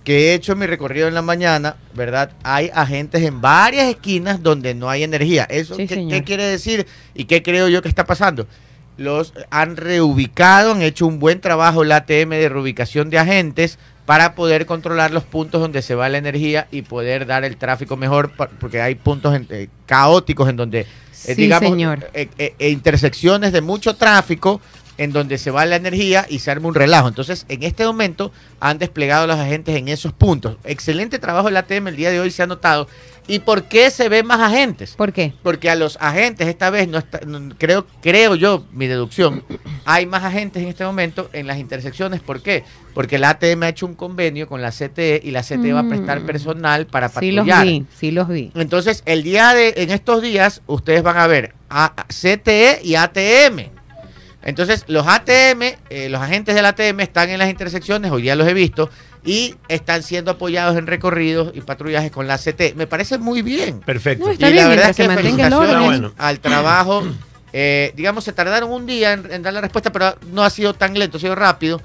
S1: que he hecho mi recorrido en la mañana, ¿verdad? Hay agentes en varias esquinas donde no hay energía. ¿Eso
S4: Sí,
S1: qué quiere decir y qué creo yo que está pasando? Los han reubicado, han hecho un buen trabajo la ATM de reubicación de agentes para poder controlar los puntos donde se va la energía y poder dar el tráfico mejor, porque hay puntos en- eh, caóticos en donde, eh,
S4: Sí,
S1: digamos, eh, eh, eh, intersecciones de mucho tráfico en donde se va la energía y se arma un relajo. Entonces, en este momento han desplegado los agentes en esos puntos. Excelente trabajo del ATM el día de hoy se ha notado. ¿Y por qué se ven más agentes?
S4: ¿Por qué?
S1: Porque a los agentes esta vez no está, no- creo creo yo mi deducción hay más agentes en este momento en las intersecciones. ¿Por qué? Porque la ATM ha hecho un convenio con la CTE y la CTE va a prestar
S4: Mm.
S1: personal para
S4: Sí los
S1: patrullar.
S4: vi, sí los vi.
S1: Entonces, el día de, en estos días, ustedes van a ver a CTE y ATM. Entonces, los ATM, eh, los agentes del ATM están en las intersecciones, hoy ya los he visto, y están siendo apoyados en recorridos y patrullajes con la CTE. Me parece muy bien.
S3: Perfecto.
S4: No, está
S1: y
S4: bien,
S1: la verdad es que
S4: el
S1: felicitaciones.
S3: Bueno.
S1: al trabajo. Eh, digamos, se tardaron un día en, en dar la respuesta, pero no ha sido tan lento, ha sido rápido.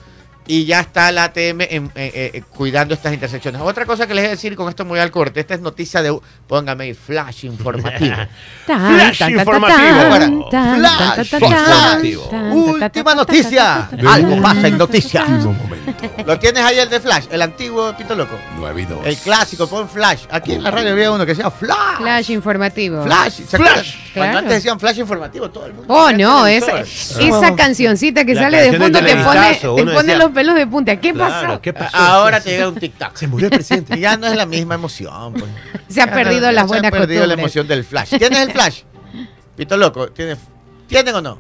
S1: Y ya está la ATM en- eh, eh, cuidando estas intersecciones. Otra cosa que les voy a decir, con esto voy al corte. Esta es noticia de. Póngame ahí, flash informativo.
S3: Flash informativo.
S1: flash
S3: informativo.
S1: Última noticia. Algo pasa en noticias. Lo tienes ahí el de Flash, el antiguo Pito Loco.
S2: 9 y 2.
S1: El clásico, pon Flash. Aquí en la radio había uno que decía Flash.
S4: Flash informativo.
S1: Flash. ¿se
S3: Flash.
S1: Cuando antes decían Flash informativo, todo el mundo.
S4: Oh, no, esa, esa cancioncita que
S3: La
S4: sale de fondo te pone, te los pelos de punta. ¿Qué
S3: Claro,
S4: pasó?
S3: ¿qué pasó?
S1: Ahora te llega un tic-tac.
S3: Se murió el presidente.
S1: Y ya no es la misma emoción. Pues.
S4: Se ha
S1: Ya
S4: perdido
S1: no-
S4: las
S1: se
S4: buenas
S1: ha perdido la
S4: costumbres.
S1: emoción del Flash. ¿Tienes el Flash? Pito Loco, ¿tienes, ¿tienen o no?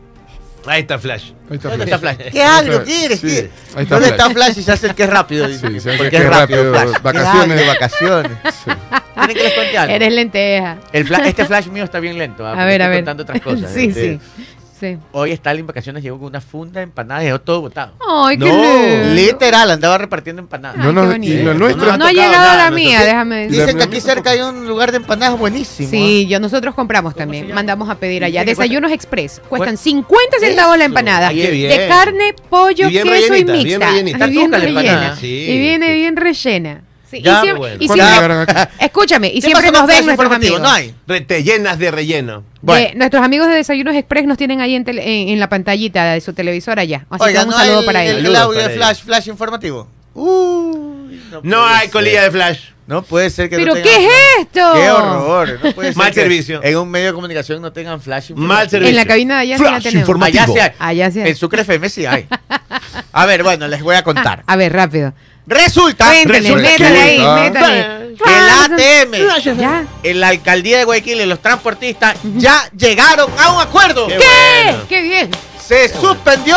S3: Ahí está Flash.
S2: Ahí está
S1: ¿Dónde
S2: Flash.
S1: está Flash? ¿Qué algo
S2: Sí,
S1: quieres?
S2: sí,
S1: ¿Dónde
S2: Flash.
S1: está Flash y se hace el que es rápido?
S2: Sí, se hace el
S1: Porque
S2: que
S1: es rápido,
S2: rápido,
S1: Flash.
S2: vacaciones.
S1: Claro, vacaciones. ¿Tienen que les cuente algo?
S4: Eres lenteja.
S1: El fla- este Flash mío está bien lento. ¿ah?
S4: A ver, a ver.
S1: contando otras cosas.
S4: Sí,
S1: Este,
S4: sí. Sí.
S1: Hoy Stalin en vacaciones llegó con una funda de empanadas y dejó todo botado.
S4: Ay, qué
S3: No.
S1: Literal, andaba repartiendo empanadas.
S2: No,
S4: Ay,
S2: no, y lo nuestro.
S4: No, no ha llegado
S3: nada,
S4: la mía, déjame decir.
S1: Dicen que aquí cerca hay un lugar de empanadas buenísimo.
S4: Sí, yo nosotros compramos también. Mandamos a pedir allá. Desayunos Express. Cuestan
S1: ¿Cuál?
S4: 50 centavos la empanada.
S3: Ay, qué bien.
S4: De carne, pollo,
S3: Y bien
S4: queso y
S3: bien
S4: mixta.
S3: rellenita.
S4: Ay, bien
S1: empanada.
S4: rellena.
S3: Sí,
S4: y viene bien rellena. Sí,
S1: Ya,
S4: y siempre,
S3: bueno.
S4: y
S2: ¿Cuándo
S4: siempre- escúchame, y
S1: ¿Qué
S4: siempre nos ven
S1: Flash
S4: nuestros
S1: informativo?
S4: amigos.
S1: No hay.
S3: Rete llenas de relleno.
S1: Bueno.
S4: Nuestros amigos de Desayunos Express nos tienen ahí en, tele- en, en la pantallita de su televisor allá. Así
S1: Oiga,
S4: que un
S1: no
S4: saludo
S1: hay
S4: para
S1: el,
S4: ellos.
S1: el audio de Flash, Flash informativo. Uy,
S3: No hay
S1: ser.
S3: colilla de Flash.
S1: No puede ser que
S4: ¿Pero
S1: no
S4: qué es esto?
S1: Qué horror. No puede ser
S3: Mal servicio.
S1: En un medio de comunicación no tengan flash.
S3: Mal servicio.
S4: En la cabina de allá sí la
S3: Flash
S4: tenemos.
S3: informativo.
S1: Allá sí hay.
S4: Allá sí hay.
S1: En Sucre FM sí hay. A ver, bueno, les voy a contar.
S4: A ver, rápido.
S1: Resulta
S4: Cuéntale,
S3: resulta
S4: métale
S2: que-
S4: ahí,
S2: Ah.
S4: métale.
S1: que el ATM,
S4: ¿Ya?
S1: en la alcaldía de Guayaquil y los transportistas ya llegaron a un acuerdo.
S3: Qué
S4: ¿Qué?
S3: bueno.
S4: ¡Qué bien!
S1: Se suspendió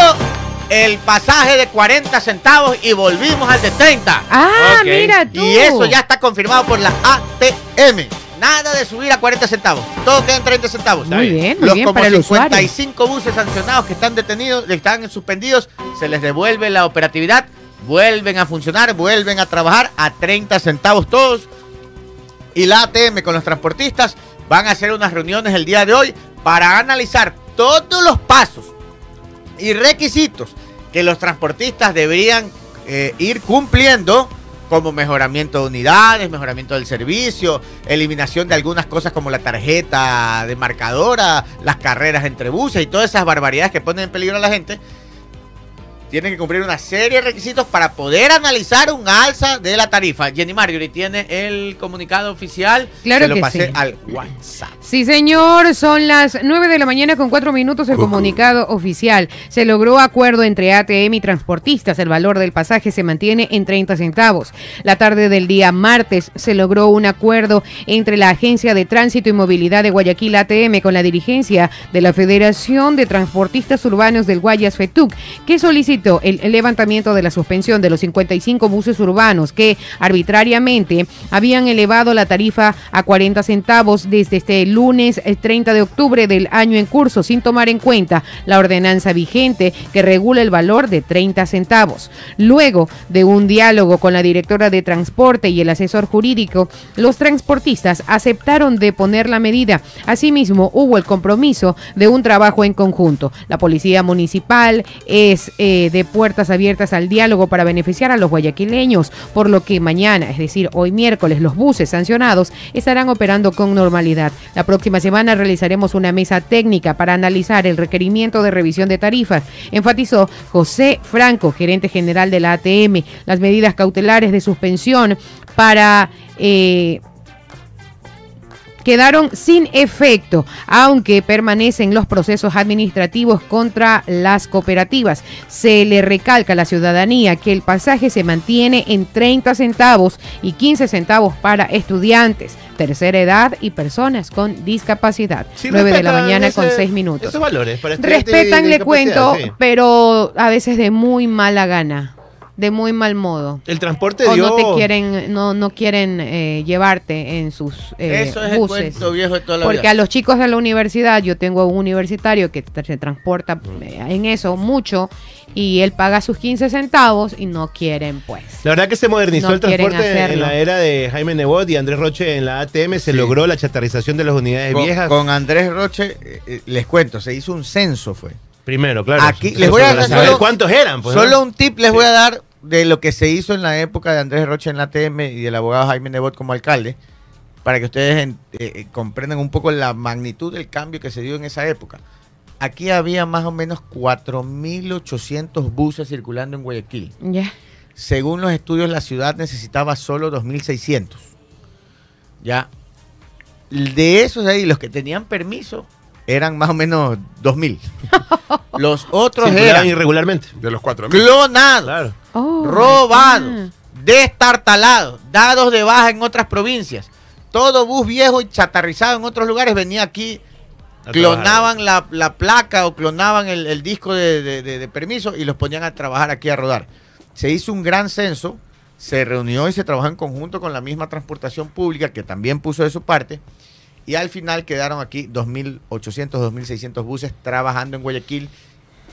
S1: el pasaje de 40 centavos y volvimos al de 30.
S4: Ah, mira tú.
S1: Y eso ya está confirmado por la ATM. Nada de subir a 40 centavos. Todo queda en 30 centavos.
S4: Muy bien, muy
S1: Los
S4: bien
S1: como
S4: para el usuario.
S1: 55 buses sancionados que están detenidos, están suspendidos, se les devuelve la operatividad, vuelven a funcionar, vuelven a trabajar a 30 centavos todos. Y la ATM con los transportistas van a hacer unas reuniones el día de hoy para analizar todos los pasos y requisitos que los transportistas deberían eh, ir cumpliendo como mejoramiento de unidades, mejoramiento del servicio, eliminación de algunas cosas como la tarjeta de marcadora, las carreras entre buses y todas esas barbaridades que ponen en peligro a la gente. Tienen que cumplir una serie de requisitos para poder analizar un alza de la tarifa. Jenny Marjorie tiene el comunicado oficial.
S4: Claro
S1: Se lo
S4: que
S1: pasé
S4: sí.
S1: al WhatsApp.
S4: Sí, señor, son las 9 de la mañana con 4 minutos el comunicado oficial. Se logró acuerdo entre ATM y transportistas. El valor del pasaje se mantiene en 30 centavos. La tarde del día martes se logró un acuerdo entre la Agencia de Tránsito y Movilidad de Guayaquil ATM con la dirigencia de la Federación de Transportistas Urbanos del Guayas FETUC, que solicitó el levantamiento de la suspensión de los 55 buses urbanos que arbitrariamente habían elevado la tarifa a 40 centavos desde este lunes eh, 30 de octubre del año en curso, sin tomar en cuenta la ordenanza vigente que regula el valor de 30 centavos. Luego de un diálogo con la directora de transporte y el asesor jurídico, los transportistas aceptaron de poner la medida. Asimismo, hubo el compromiso de un trabajo en conjunto. La policía municipal es eh, de puertas abiertas al diálogo para beneficiar a los guayaquileños, por lo que mañana, es decir, hoy miércoles, los buses sancionados estarán operando con normalidad. La próxima semana realizaremos una mesa técnica para analizar el requerimiento de revisión de tarifas, enfatizó José Franco, gerente general de la ATM. Las medidas cautelares de suspensión para... eh, quedaron sin efecto, aunque permanecen los procesos administrativos contra las cooperativas. Se le recalca a la ciudadanía que el pasaje se mantiene en 30 centavos y 15 centavos para estudiantes, tercera edad y personas con discapacidad.
S3: Sí,
S4: 9 de la mañana con
S3: ese-
S4: 6 minutos.
S3: Esos valores para estudiantes
S4: Respetan, le cuento,
S3: sí.
S4: pero a veces de muy mala gana, de muy mal modo.
S3: El transporte
S4: O
S3: dio...
S4: no te quieren, no, no quieren eh, llevarte en sus eh,
S1: Eso es el
S4: buses.
S1: cuento viejo de toda la
S4: Porque
S1: vida.
S4: a los chicos de la universidad, yo tengo un universitario que se transporta eh, en eso mucho y él paga sus 15 centavos y no quieren, pues.
S3: La verdad que se modernizó
S4: No
S3: el transporte en la era de Jaime Nebot y Andrés Roche en la ATM. Se
S1: Sí.
S3: logró la chatarrización de las unidades
S1: con,
S3: viejas.
S1: con Andrés Roche, eh, les cuento, se hizo un censo, fue.
S3: Primero, claro.
S1: Aquí- les voy a dar solo-
S3: cuántos eran. Pues, ¿no?
S1: Solo un tip les voy a dar de lo que se hizo en la época de Andrés Roche en la ATM y del abogado Jaime Nebot como alcalde, para que ustedes eh, eh, comprendan un poco la magnitud del cambio que se dio en esa época. Aquí había más o menos 4.800 buses circulando en Guayaquil.
S4: Ya.
S1: Según los estudios, la ciudad necesitaba solo 2.600. Ya. De esos ahí, los que tenían permiso eran más o menos 2.000. Los otros
S3: Circulaban
S1: eran
S3: irregularmente.
S2: De los cuatro.
S1: clonados,
S3: Claro.
S4: Oh,
S1: robados,
S4: ah.
S1: destartalados, dados de baja en otras provincias. Todo bus viejo y chatarrizado en otros lugares venía aquí,
S3: A
S1: clonaban la, la placa o clonaban el, el disco de, de- de- de permiso y los ponían a trabajar aquí a rodar. Se hizo un gran censo, se reunió y se trabajó en conjunto con la misma transportación pública que también puso de su parte. Y al final quedaron aquí 2.800, 2.600 buses trabajando en Guayaquil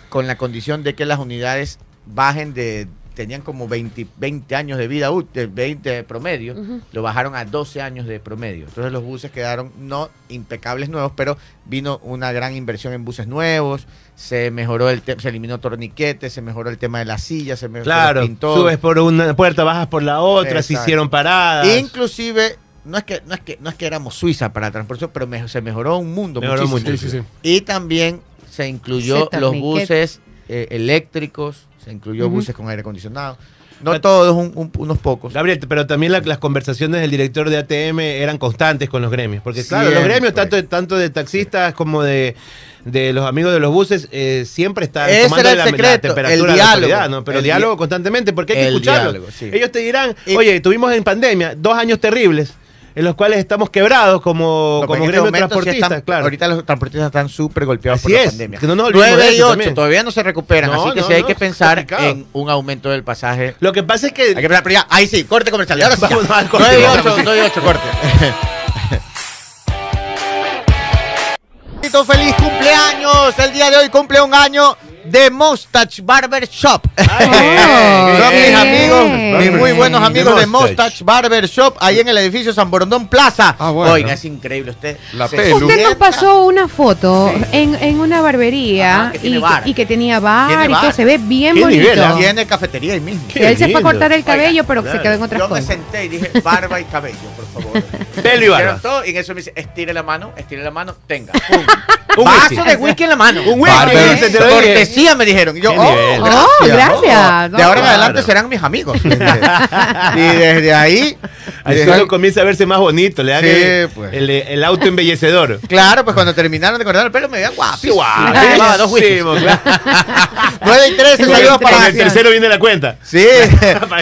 S1: con la condición de que las unidades bajen de, tenían como 20, 20 años de vida útil, 20 de promedio, lo bajaron a 12 años de promedio. Entonces los buses quedaron no impecables nuevos, pero vino una gran inversión en buses nuevos, se mejoró el se eliminó torniquetes, se mejoró el tema de las sillas, se mejoró
S3: Claro.
S1: pintó.
S3: Subes por una puerta, bajas por la otra, se hicieron paradas.
S1: Inclusive no es que no es que no es que éramos Suiza para la transportación, pero me- se mejoró un mundo
S3: Mejoró
S1: muchísimo.
S3: mucho.
S2: Sí, sí, sí.
S1: Y también se incluyó
S4: Se
S1: los buses eh, eléctricos, se incluyó buses con aire acondicionado. No todos, un- un- unos pocos.
S3: Gabriel, pero también la- las conversaciones del director de ATM eran constantes con los gremios. Porque, claro, los gremios, tanto de, tanto de taxistas como de, de los amigos de los buses, eh, siempre están
S1: Ese
S3: tomando
S1: era el
S3: la, la
S1: secreto,
S3: temperatura
S1: el
S3: de la
S1: diálogo.
S3: autoridad, ¿no? Pero
S1: El
S3: diálogo
S1: di-
S3: constantemente, porque hay que
S1: el
S3: escucharlo.
S1: diálogo, sí.
S3: Ellos te dirán, oye, tuvimos en pandemia dos años terribles en los cuales estamos quebrados como,
S1: No,
S3: como
S1: este
S3: gremio
S1: momento sí
S3: transportista,
S1: están-
S3: claro.
S1: Ahorita los transportistas están súper golpeados
S3: Así
S1: por la
S3: es,
S1: pandemia.
S3: que no nos olvidemos
S1: 9
S3: de
S1: y
S3: eso
S1: 8
S3: también.
S1: todavía no se recuperan,
S3: No,
S1: así que sí hay que pensar en un aumento del pasaje.
S3: Lo que pasa es que...
S1: Hay que pensar, pero ya, ahí sí, corte comercial. Ahora sí,
S3: al corte,
S1: 9 y
S3: vamos.
S1: 8, 9 y 8, corte. Feliz cumpleaños. El día de hoy cumple un año de Mustache Barber Shop.
S3: Ay,
S1: Son mis amigos, mis muy buenos amigos de
S3: Mustache.
S1: Barber Shop, ahí en el edificio San Borondón Plaza.
S2: Ah, bueno.
S1: Oiga, es increíble usted.
S2: La
S1: se
S2: pelu.
S4: Usted nos pasó una foto
S1: Sí.
S4: en, en una barbería
S1: Ajá, que tiene
S4: y,
S1: bar.
S4: y que tenía bar
S1: Tiene
S4: y todo, se ve bien bonito.
S3: nivel, ¿ah?
S1: Tiene cafetería ahí mismo.
S3: Qué
S4: Él se fue a cortar el cabello,
S1: Oiga,
S4: pero
S3: claro.
S4: se quedó en otras
S1: Yo me
S4: cosas.
S1: senté y dije barba y cabello, por favor.
S3: Pelo y barba.
S1: Todo, y en eso me dice, estire la mano, estire la mano, tenga.
S3: Un
S1: Vaso de whisky en la mano.
S3: Un whisky,
S1: Cortesía me dijeron. Y yo, oh,
S3: nivel.
S1: gracias.
S4: Oh, gracias.
S1: De ahora en adelante serán mis amigos. y desde ahí.
S3: Así
S1: desde
S3: uno
S1: ahí-
S3: comienza a verse más bonito, le dan
S1: Sí,
S3: el,
S1: pues.
S3: el, el auto embellecedor.
S1: Claro, pues cuando terminaron de cortar el pelo me veían.
S3: Sí, buenísimo, claro.
S1: 9 y 13,
S4: Con
S1: saludos
S4: el
S1: para
S3: Con el tercero viene la cuenta.
S1: Sí,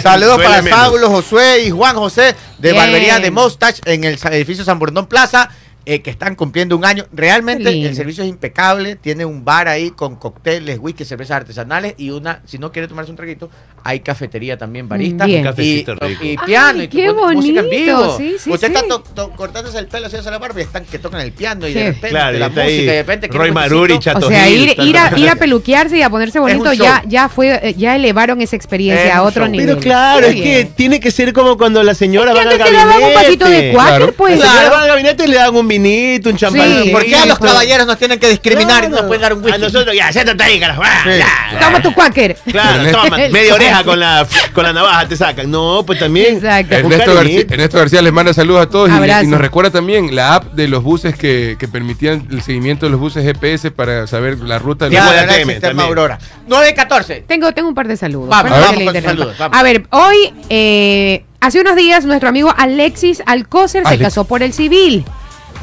S1: saludos para. Saulo, José y Juan José de
S4: Bien.
S1: Barbería de Mustache en el edificio San Borondón Plaza, eh, que están cumpliendo un año. Realmente el servicio es impecable, tiene un bar ahí con cócteles, whisky, cervezas artesanales y una, si no quiere tomarse un traguito, hay cafetería también, barista.
S4: Bien.
S1: Y, y piano
S4: Ay,
S1: y
S4: qué
S1: música en vivo.
S4: sí, sí,
S1: Usted
S4: sí.
S1: está to- to- cortándose el pelo, haciéndose la barba y están que tocan el piano y
S4: Sí.
S1: de repente
S3: Claro, y
S1: la
S3: está
S1: música
S3: ahí
S1: y de repente
S3: Roy Maruri. Chato
S4: O sea,
S3: Gil,
S4: ir, a, ir a peluquearse y a ponerse bonito ya, ya fue, ya elevaron esa experiencia
S1: Es
S4: a otro nivel.
S3: Pero claro, es que tiene que ser como cuando la señora
S4: Es que
S3: va al
S4: antes te daban un vasito de
S3: gabinete.
S4: cuáquer,
S2: Claro.
S4: pues.
S1: Claro.
S3: va al gabinete y le dan un vinito, un champán.
S4: Sí.
S1: ¿Por qué a los caballeros nos tienen que discriminar y no nos pueden dar un whisky?
S3: A nosotros, ya, siéntate ahí, carajo. ah.
S4: Toma tu cuáquer.
S3: Claro, toma, media oreja con la, con la navaja te sacan. No, pues también.
S4: Exacto.
S2: Ernesto García,
S3: cariñito.
S2: Ernesto García les manda saludos a todos y, nos recuerda también la app de los buses que, que permitían el seguimiento de los buses GPS para saber la ruta de los
S1: el
S3: ATM
S1: sistema
S3: también.
S1: Aurora. 9 y 14.
S4: Tengo, tengo un par de saludos.
S1: Vamos, con saludos.
S4: A ver, hoy, eh, hace unos días, nuestro amigo Alexis Alcócer se casó por el civil.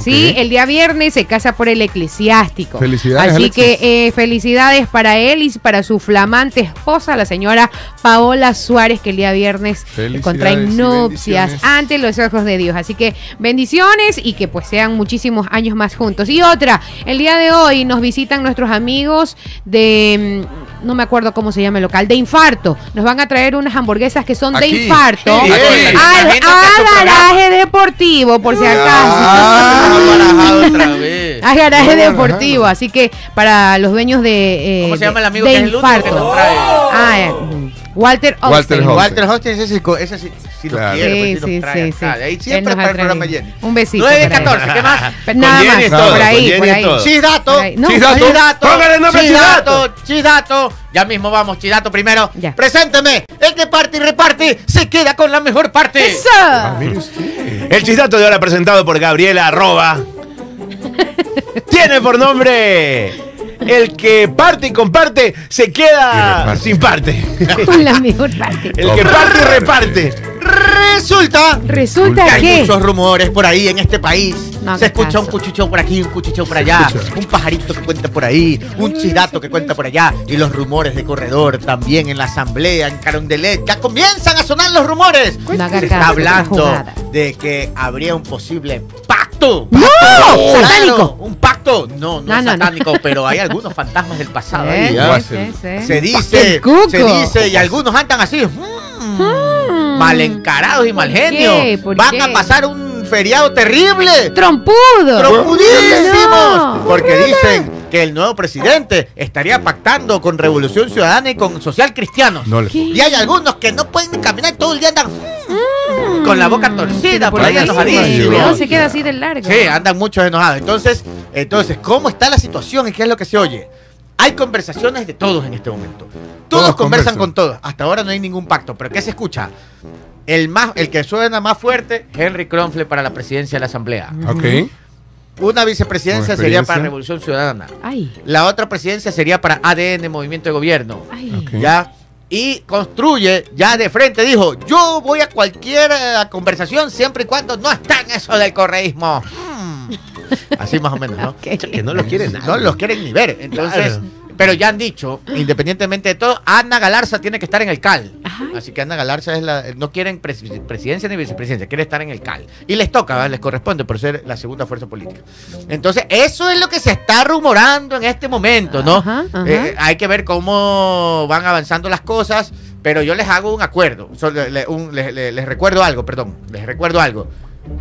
S4: Sí, el día viernes se casa por el eclesiástico.
S2: Felicidades,
S4: Así
S2: Alexis.
S4: que eh, felicidades para él y para su flamante esposa, la señora Paola Suárez, que el día viernes
S2: y
S4: nupcias ante los ojos de Dios. Así que bendiciones y que pues sean muchísimos años más juntos. Y otra, el día de hoy nos visitan nuestros amigos de, mm, no me acuerdo cómo se llama el local, de infarto. Nos van a traer unas hamburguesas que son de infarto
S2: Sí,
S4: al, al garaje deportivo, por si acaso.
S2: Ah.
S1: barajado otra vez.
S4: A garaje deportivo, así que para los dueños de. eh,
S1: ¿Cómo se llama el amigo
S4: de
S1: que es el único que
S4: infarto.
S1: nos trae?
S4: Ah, Walter
S2: Walter
S4: Austin.
S1: Walter Hostings, ese, sí, ese sí, sí lo
S2: Claro.
S1: quiere,
S4: Sí,
S1: pues, sí,
S4: sí, sí,
S1: acá. De ahí siempre
S4: ha
S1: el programa. Jenny.
S4: Un besito
S1: 9 de
S4: por ahí.
S1: 14, ¿qué más?
S4: Pero nada más,
S3: Jenny
S4: por
S3: todo,
S4: ahí, por ahí.
S3: todo.
S1: Chidato.
S4: No,
S2: Chidato.
S1: Chidato.
S3: Póngale el nombre
S1: Chidato. Chidato. Ya mismo vamos, Chidato primero.
S4: Ya.
S1: Presénteme. El que parte y reparte se queda con la mejor parte.
S4: ¡Eso!
S2: Mire usted.
S3: El chistato de ahora presentado por Gabriela Arroba. Tiene por nombre. El que parte y comparte se queda sin parte.
S4: Con la mejor parte.
S3: El que parte y reparte.
S1: Resulta
S4: Resulta
S1: que hay muchos rumores por ahí en este país.
S4: No,
S1: se escucha
S4: caso.
S1: un cuchicheo por aquí, un cuchicheo por allá, un pajarito que cuenta por ahí, un chidato que cuenta por allá y los rumores de corredor también en la asamblea, en Carondelet. Ya comienzan a sonar los rumores.
S4: No
S1: se está hablando de que habría un posible pacto.
S4: ¡No! ¡Satánico!
S1: Un pacto. No, no,
S4: No,
S1: es
S4: no, no.
S1: satánico, pero hay algunos fantasmas del pasado ahí.
S4: Sí,
S1: ¿ah?
S4: sí, sí, sí.
S1: Se dice, se dice, y algunos andan así, mm, mal encarados y mal
S4: ¿Por
S1: genio.
S4: qué? ¿Por
S1: Van
S4: qué?
S1: a pasar un feriado terrible.
S4: ¡Trompudo!
S1: ¡Trompudísimos!
S4: No.
S1: Porque dicen que el nuevo presidente estaría pactando con Revolución Ciudadana y con Social Cristianos.
S2: No.
S1: Y hay algunos que no pueden caminar todo el día andan mm, con la boca torcida, por ahí enojadísimos.
S4: Se queda así del largo.
S1: Sí, andan muchos enojados. Entonces, entonces, ¿cómo está la situación y qué es lo que se oye? Hay conversaciones de todos en este momento. Todos,
S2: Todos
S1: conversan
S2: conversan.
S1: con todos. Hasta ahora no hay ningún pacto. ¿Pero qué se escucha? El, más, el que suena más fuerte, Henry Kronfle para la presidencia de la Asamblea.
S2: Ok.
S1: Una vicepresidencia sería para Revolución Ciudadana.
S4: Ay,
S1: La otra presidencia sería para ADN, Movimiento de Gobierno.
S4: ay.
S1: ¿Ya? Y construye ya de frente, dijo, yo voy a cualquier eh, conversación siempre y cuando no está en eso del correísmo. Hmm. Así más o menos, ¿no?
S3: Que no lo quieren nada.
S1: No los quieren ni ver. Entonces,
S3: Claro.
S1: Pero ya han dicho, independientemente de todo, Ana Galarza tiene que estar en el CAL.
S4: Ajá.
S1: Así que Ana Galarza es la, no quieren pres- presidencia ni vicepresidencia, quiere estar en el CAL. Y les toca, ¿verdad? les corresponde por ser la segunda fuerza política. Entonces, eso es lo que se está rumorando en este momento, ¿no?
S4: Ajá, ajá.
S1: Eh, hay que ver cómo van avanzando las cosas, pero yo les hago un acuerdo, solo le- un- le- le- les recuerdo algo, perdón, les recuerdo algo.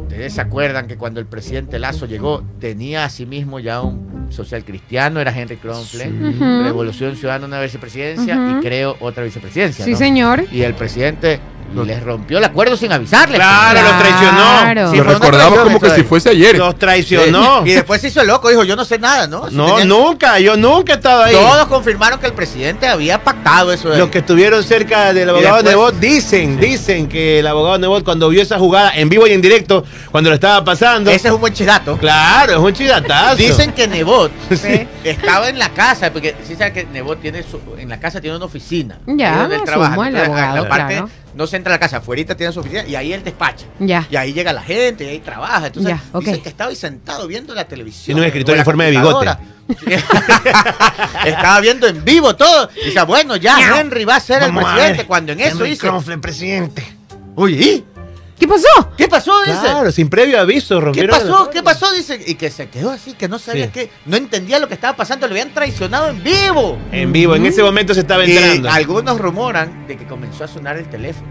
S1: Ustedes se acuerdan que cuando el presidente Lazo llegó, tenía a sí mismo ya un social cristiano, era Henry Kronfle,
S4: Ujú.
S1: Revolución Ciudadana una vicepresidencia y creo otra vicepresidencia.
S4: Sí,
S1: ¿no?
S4: señor.
S1: Y el presidente les rompió el acuerdo sin avisarles.
S3: Claro, lo traicionó.
S4: Claro.
S1: Sí,
S2: Lo
S1: fue una
S2: recordamos como que si fuese ayer.
S3: Los traicionó.
S1: Y después se hizo loco, dijo, yo no sé nada, ¿no? Si
S3: No, nunca. Yo nunca he estado ahí.
S1: Todos confirmaron que el presidente había pactado eso.
S3: Los que estuvieron cerca del abogado
S1: después-
S3: Nebot dicen, dicen que el abogado Nebot cuando vio esa jugada en vivo y en directo, cuando lo estaba pasando.
S1: Ese es un buen chidato.
S3: Claro, es un chidatazo.
S1: Dicen que Nebot
S4: Sí.
S1: estaba en la casa, porque sí sabe que Nebot tiene su, en la casa tiene una oficina.
S4: Ya,
S1: ahí donde él
S4: asumo,
S1: trabaja.
S4: el
S1: Entonces, a
S4: abogado,
S1: la parte
S4: claro.
S1: no se entra a la casa, afuera tiene su oficina y ahí él despacha.
S4: Ya.
S1: Y ahí llega la gente, y ahí trabaja. Entonces,
S4: Ya, ok.
S1: dicen que estaba ahí sentado viendo la televisión.
S3: Tiene un escritorio en forma de bigote.
S1: estaba viendo en vivo todo. Y dice, bueno, ya Henry va a ser el
S3: Vamos
S1: presidente. Cuando en eso dice,
S3: Kronfle, presidente.
S1: oye, ¿y?
S4: ¿Qué pasó?
S1: ¿qué pasó? Dice.
S3: Claro, sin previo aviso
S1: ¿Qué
S3: rompieron
S1: pasó?
S3: el-
S1: ¿Qué pasó? Dice, y que se quedó así, que no sabía
S3: Sí.
S1: qué, no entendía lo que estaba pasando, lo habían traicionado en vivo.
S3: En vivo, en ese momento se estaba
S1: Y
S3: enterando.
S1: algunos rumoran de que comenzó a sonar el teléfono.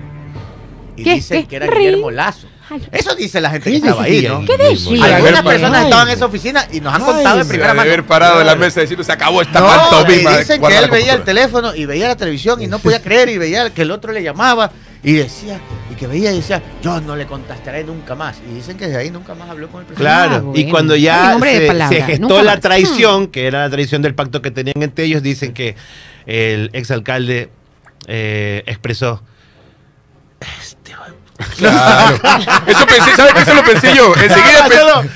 S1: Y
S4: ¿Qué?
S1: dicen
S4: ¿Qué?
S1: que era. Guillermo Lazo. Eso dice la gente que
S3: ¿Qué
S1: estaba ahí, ¿no?
S4: ¿Qué decía?
S2: Algunas
S1: personas estaban en esa oficina y nos han
S3: Ay,
S1: contado de
S3: se
S1: primera
S2: de
S1: mano.
S2: haber parado de la mesa y decir, se acabó esta
S1: No,
S2: pantomima.
S1: dicen que él veía el teléfono y veía la televisión y no podía creer y veía que el otro le llamaba y decía, y que veía y decía, yo no le contestaré nunca más. Y dicen que desde ahí nunca más habló con el presidente.
S3: Claro,
S4: Ah,
S3: y cuando ya se, gestó
S4: nunca
S3: la
S4: más.
S3: traición, que era la traición del pacto que tenían entre ellos, dicen que el exalcalde eh, expresó. Este
S2: Claro. Eso pensé, ¿sabes qué? Eso lo pensé yo. Enseguida pensé.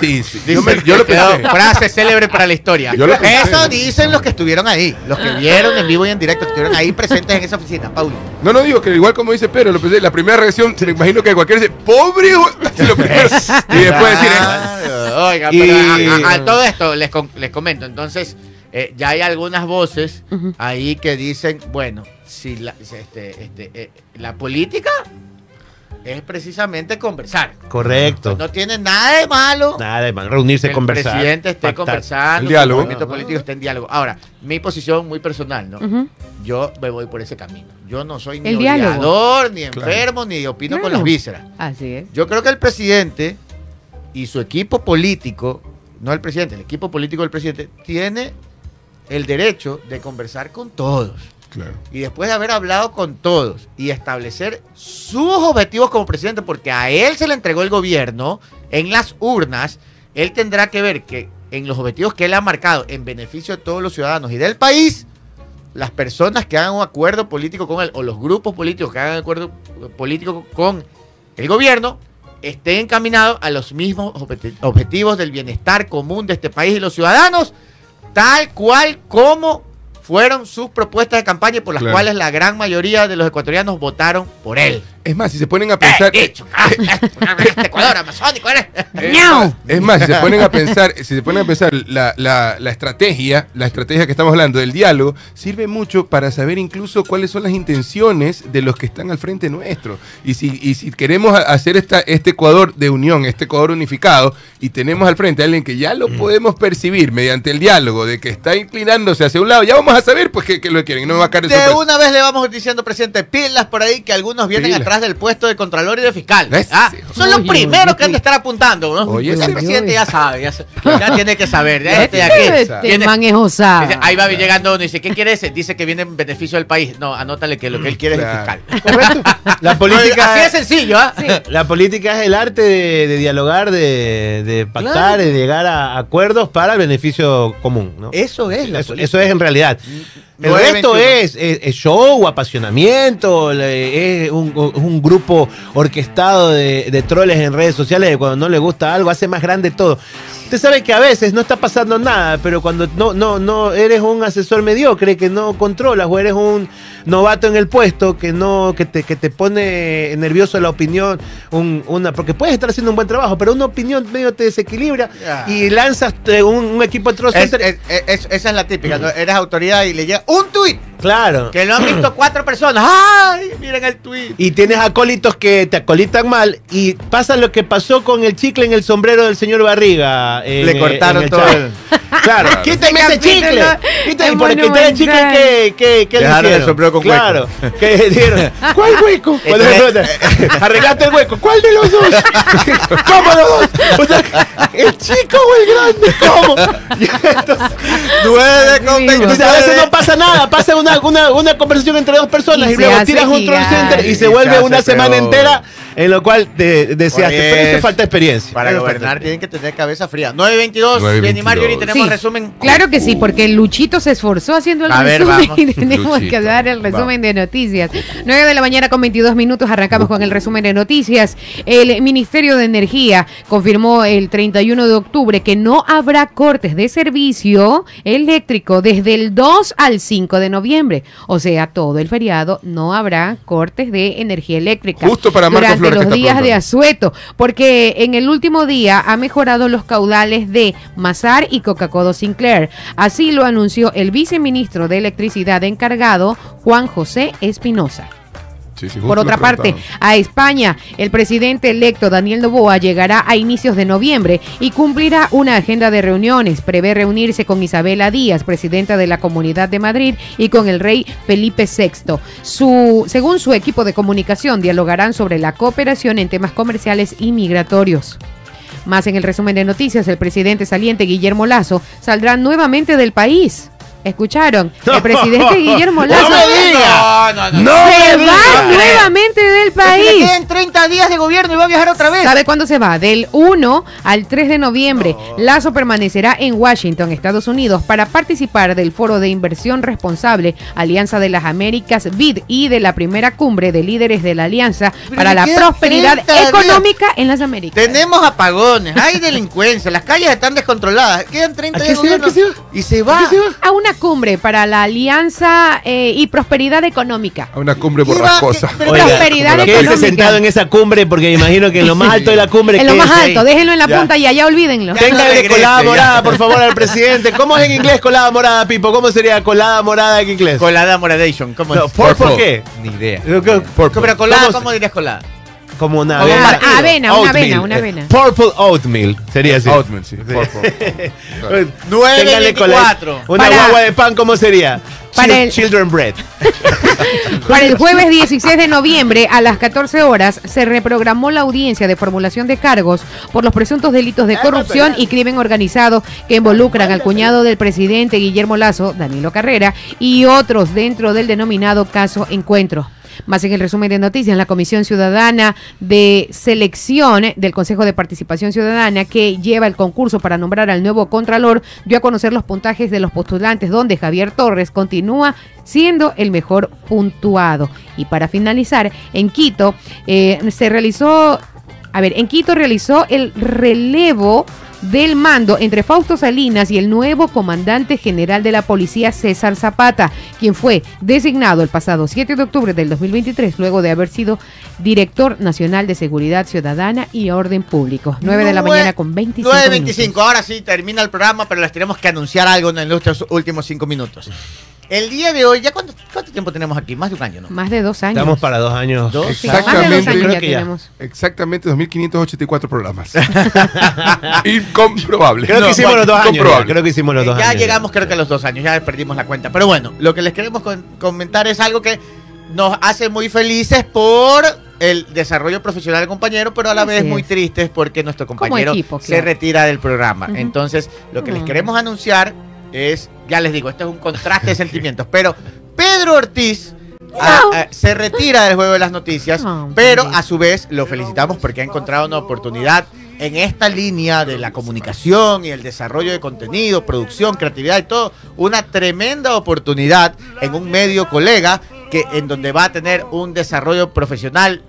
S2: Sí, sí.
S1: Dice
S2: Yo, me-
S1: que
S2: yo lo pensé.
S1: Frase célebre para la historia.
S2: Yo lo pensé.
S1: Eso dicen los que estuvieron ahí, los que vieron en vivo y en directo, que estuvieron ahí presentes en esa oficina, Paulo.
S2: No, no digo que igual como dice Pedro, lo pensé, la primera reacción, me imagino que cualquiera dice, pobre, güey", así lo primero. y después decir, "Eh,
S1: Claro, Oiga,
S3: Y-
S1: pero a, a- a todo esto les, les comento. Entonces, eh, ya hay algunas voces ahí que dicen, bueno, si la, este, este, eh, la política es precisamente conversar.
S3: Correcto.
S1: No tiene nada de malo
S3: Nada de mal. Reunirse,
S1: que
S3: conversar.
S1: el presidente esté
S3: pactar.
S1: conversando,
S2: El diálogo.
S1: el movimiento político esté en diálogo. Ahora, mi posición muy personal, ¿no? Yo me voy por ese camino. Yo no soy ni
S4: El
S1: odiador, ni
S2: Claro.
S1: enfermo, ni opino con las vísceras.
S4: Así es.
S1: Yo creo que el presidente y su equipo político, no el presidente, el equipo político del presidente, tiene el derecho de conversar con todos. Y después de haber hablado con todos y establecer sus objetivos como presidente, porque a él se le entregó el gobierno en las urnas, él tendrá que ver que en los objetivos que él ha marcado en beneficio de todos los ciudadanos y del país, las personas que hagan un acuerdo político con él o los grupos políticos que hagan un acuerdo político con el gobierno estén encaminados a los mismos objeti- objetivos del bienestar común de este país y los ciudadanos, tal cual como fueron sus propuestas de campaña y por las
S2: Claro.
S1: cuales la gran mayoría de los ecuatorianos votaron por él.
S2: Es más, si se ponen a pensar...
S1: Eh. Ah, este Ecuador, amazónico, ¿eres?
S2: Es
S4: ¡Miau!
S2: más, es más, si se ponen a pensar, si se ponen a pensar la, la- la estrategia, la estrategia que estamos hablando del diálogo, sirve mucho para saber incluso cuáles son las intenciones de los que están al frente nuestro. Y si, y si queremos hacer esta, este Ecuador de unión, este Ecuador unificado, y tenemos al frente a alguien que ya lo podemos percibir mediante el diálogo, de que está inclinándose hacia un lado, ya vamos a saber pues que, que lo quieren. No me va a caer de
S1: una vez le vamos diciendo, presidente, pilas por ahí que algunos vienen
S2: Pilas.
S1: atrás del puesto de Contralor y de Fiscal.
S2: ¿Ves?
S1: Ah, son los primeros que han de estar apuntando, ¿no?
S2: Oye,
S1: el presidente ya sabe, ya, tiene que saber. Ya este aquí.
S4: Este es.
S1: Dice, ahí va llegando uno y dice, ¿qué quiere ese? Dice que viene en beneficio del país. No, anótale que lo que él quiere
S2: Claro.
S1: es el fiscal.
S3: La política.
S1: Así de sencillo, ¿ah?
S3: La política es el arte de, de dialogar, de, de pactar,
S1: Claro.
S3: de llegar a acuerdos para el beneficio común. ¿no?
S1: Eso es la
S3: Eso,
S1: política.
S3: eso es en realidad. El
S1: 9-21.
S3: resto es, es- es show, apasionamiento, es un, un grupo orquestado de, de troles en redes sociales que cuando no le gusta algo hace más grande todo. Usted sabe que a veces no está pasando nada, pero cuando no, no, no eres un asesor mediocre que no controlas o eres un novato en el puesto que no, que te, que te pone nervioso la opinión, un- una, porque puedes estar haciendo un buen trabajo, pero una opinión medio te desequilibra y lanzas eh, un, un equipo de troll
S1: Es- es- es- esa es la típica. ¿no? Eres autoridad y le llega un tuit
S3: claro.
S1: que lo han visto cuatro personas. ¡Ay! Miren el tuit.
S3: Y tienes acólitos que te acolitan mal y pasa lo que pasó con el chicle en el sombrero del señor Barriga. en-
S1: Le cortaron
S3: en el
S1: todo el-
S3: Claro, quítame
S4: Ese
S3: chicle. Quítame,
S4: es
S3: por quitar el chicle que, que, que le
S1: Dejaron el
S3: hicieron.
S1: sombrero con
S3: Claro. Que dijeron, ¿cuál hueco? Cuando le preguntan, Arreglate el hueco. ¿Cuál de los dos? ¿Cómo los dos? O sea, ¿el chico o el grande? ¿Cómo? Y entonces,
S1: 9 con
S3: a veces
S1: 29.
S3: no pasa nada, pasa una, una, una conversación entre dos personas
S4: Y
S3: luego tiras un troll center y
S1: Y
S3: se vuelve una semana
S1: peor.
S3: entera en lo cual te deseaste. Pero eso falta experiencia.
S1: Para gobernar tienen que tener cabeza fría. 9.22,
S2: 9:22.
S1: bien y Mario, y tenemos
S4: Sí,
S1: resumen.
S4: Claro que sí, porque Luchito se esforzó haciendo el
S1: A
S4: resumen y tenemos
S2: Luchito,
S4: que dar el resumen
S1: vamos.
S4: de noticias. 9 de la mañana con 22 minutos arrancamos con el resumen de noticias. El Ministerio de Energía confirmó el 31 de octubre que no habrá cortes de servicio eléctrico desde el 2 al 5 de noviembre. O sea, todo el feriado no habrá cortes de energía eléctrica.
S2: Justo para Marco que
S4: los días de. Asueto, porque en el último día ha mejorado los caudales de Mazar y Coca-Cola Sinclair. Así lo anunció el viceministro de Electricidad encargado, Juan José Espinosa.
S2: Sí, sí, justo
S4: Por otra parte, a España, el presidente electo Daniel Noboa llegará a inicios de noviembre y cumplirá una agenda de reuniones. Prevé reunirse con Isabela Díaz, presidenta de la Comunidad de Madrid, y con el rey Felipe VI. Su, según su equipo de comunicación, dialogarán sobre la cooperación en temas comerciales y migratorios. Más en el resumen de noticias, el presidente saliente Guillermo Lazo saldrá nuevamente del país. ¿Escucharon? El presidente Guillermo Lazo
S1: ¡No me diga! No, no, no.
S4: se
S1: me
S4: va
S1: diga.
S4: nuevamente del
S1: que le
S4: país.
S1: quedan 30 días de gobierno y va a viajar otra vez.
S4: ¿Sabe cuándo se va? Del 1 al 3 de noviembre. Lazo permanecerá en Washington, Estados Unidos, para participar del Foro de Inversión Responsable, Alianza de las Américas, BID, y de la primera cumbre de líderes de la Alianza
S1: Pero
S4: para la prosperidad
S1: 30 días.
S4: económica en las Américas.
S1: Tenemos apagones, hay delincuencia, las calles están descontroladas. Quedan 30
S3: ¿A
S1: días de gobierno. Y se va.
S3: ¿A qué se va?
S4: A una cumbre para la Alianza eh, y Prosperidad Económica.
S2: A una cumbre borrascosa.
S1: ¿Qué- pero-
S3: Oiga,
S4: Prosperidad
S3: quédese
S4: económica.
S3: sentado en esa cumbre porque me imagino que en lo más alto de la cumbre.
S4: En lo más
S3: quédese ahí.
S4: alto, déjenlo en la
S3: Ya.
S4: punta y allá olvídenlo.
S1: Regrese,
S3: colada
S1: ya.
S3: morada, por favor, al presidente. ¿Cómo es en inglés colada morada, Pipo? ¿Cómo sería colada morada en inglés?
S1: Colada moradation, ¿cómo
S3: No,
S1: es?
S3: ¿Purple qué?
S5: Ni idea.
S1: Pero colada,
S3: ¿Cómo
S1: ¿cómo,
S3: se-
S1: dirías colada?
S3: Como una
S1: Como
S3: avena.
S4: una
S3: Oatmeal.
S4: avena, una
S3: Eh,
S4: avena.
S3: Purple oatmeal. Sería así.
S2: Oatmeal, sí. Purple.
S1: Nueve
S3: Téngale cola-
S1: 24.
S3: Una
S4: Para-
S3: guagua de pan, ¿cómo sería?
S4: Para
S3: Chil-
S4: el-
S3: Children bread.
S4: Para el jueves 16 de noviembre a las 14 horas se reprogramó la audiencia de formulación de cargos por los presuntos delitos de corrupción y crimen organizado que involucran al cuñado del presidente Guillermo Lazo, Danilo Carrera, y otros dentro del denominado caso Encuentro. Más en el resumen de noticias, la Comisión Ciudadana de Selección del Consejo de Participación Ciudadana, que lleva el concurso para nombrar al nuevo Contralor, dio a conocer los puntajes de los postulantes, donde Javier Torres continúa siendo el mejor puntuado. Y para finalizar, en Quito eh, se realizó, a ver, en Quito realizó el relevo del mando entre Fausto Salinas y el nuevo comandante general de la policía César Zapata, quien fue designado el pasado 7 de octubre del 2023 luego de haber sido director nacional de seguridad ciudadana y orden público. 9 de la mañana con 25
S1: 9.25.
S4: minutos.
S1: Ahora sí termina el programa, pero les tenemos que anunciar algo en los últimos cinco minutos. El día de hoy, ¿ya cuánto, cuánto tiempo tenemos aquí? Más de un año, ¿no?
S4: Más de dos años.
S3: Estamos para dos años.
S1: Dos.
S4: Sí, más de dos
S2: Exactamente.
S4: años
S3: Creo
S4: ya
S3: que ya.
S4: tenemos.
S2: Exactamente 2.584 programas. Incomprobable.
S3: Creo
S2: No,
S3: que hicimos
S2: bueno,
S3: los dos años. ya.
S2: incomprobable.
S3: Creo que hicimos los dos
S1: ya
S3: años.
S1: llegamos creo que a los dos años, ya perdimos la cuenta. Pero bueno, lo que les queremos con- comentar es algo que nos hace muy felices por el desarrollo profesional del compañero, pero a la
S4: Así
S1: vez
S4: es.
S1: muy tristes porque nuestro compañero
S4: equipo,
S1: se
S4: claro.
S1: retira del programa.
S4: Ujú.
S1: Entonces, lo que les
S4: Mm.
S1: queremos anunciar es, ya les digo, esto es un contraste de sentimientos, pero Pedro Ortiz a- a- se retira del juego de las noticias, pero a su vez lo felicitamos porque ha encontrado una oportunidad en esta línea de la comunicación y el desarrollo de contenido, producción, creatividad y todo, una tremenda oportunidad en un medio colega que en donde va a tener un desarrollo profesional,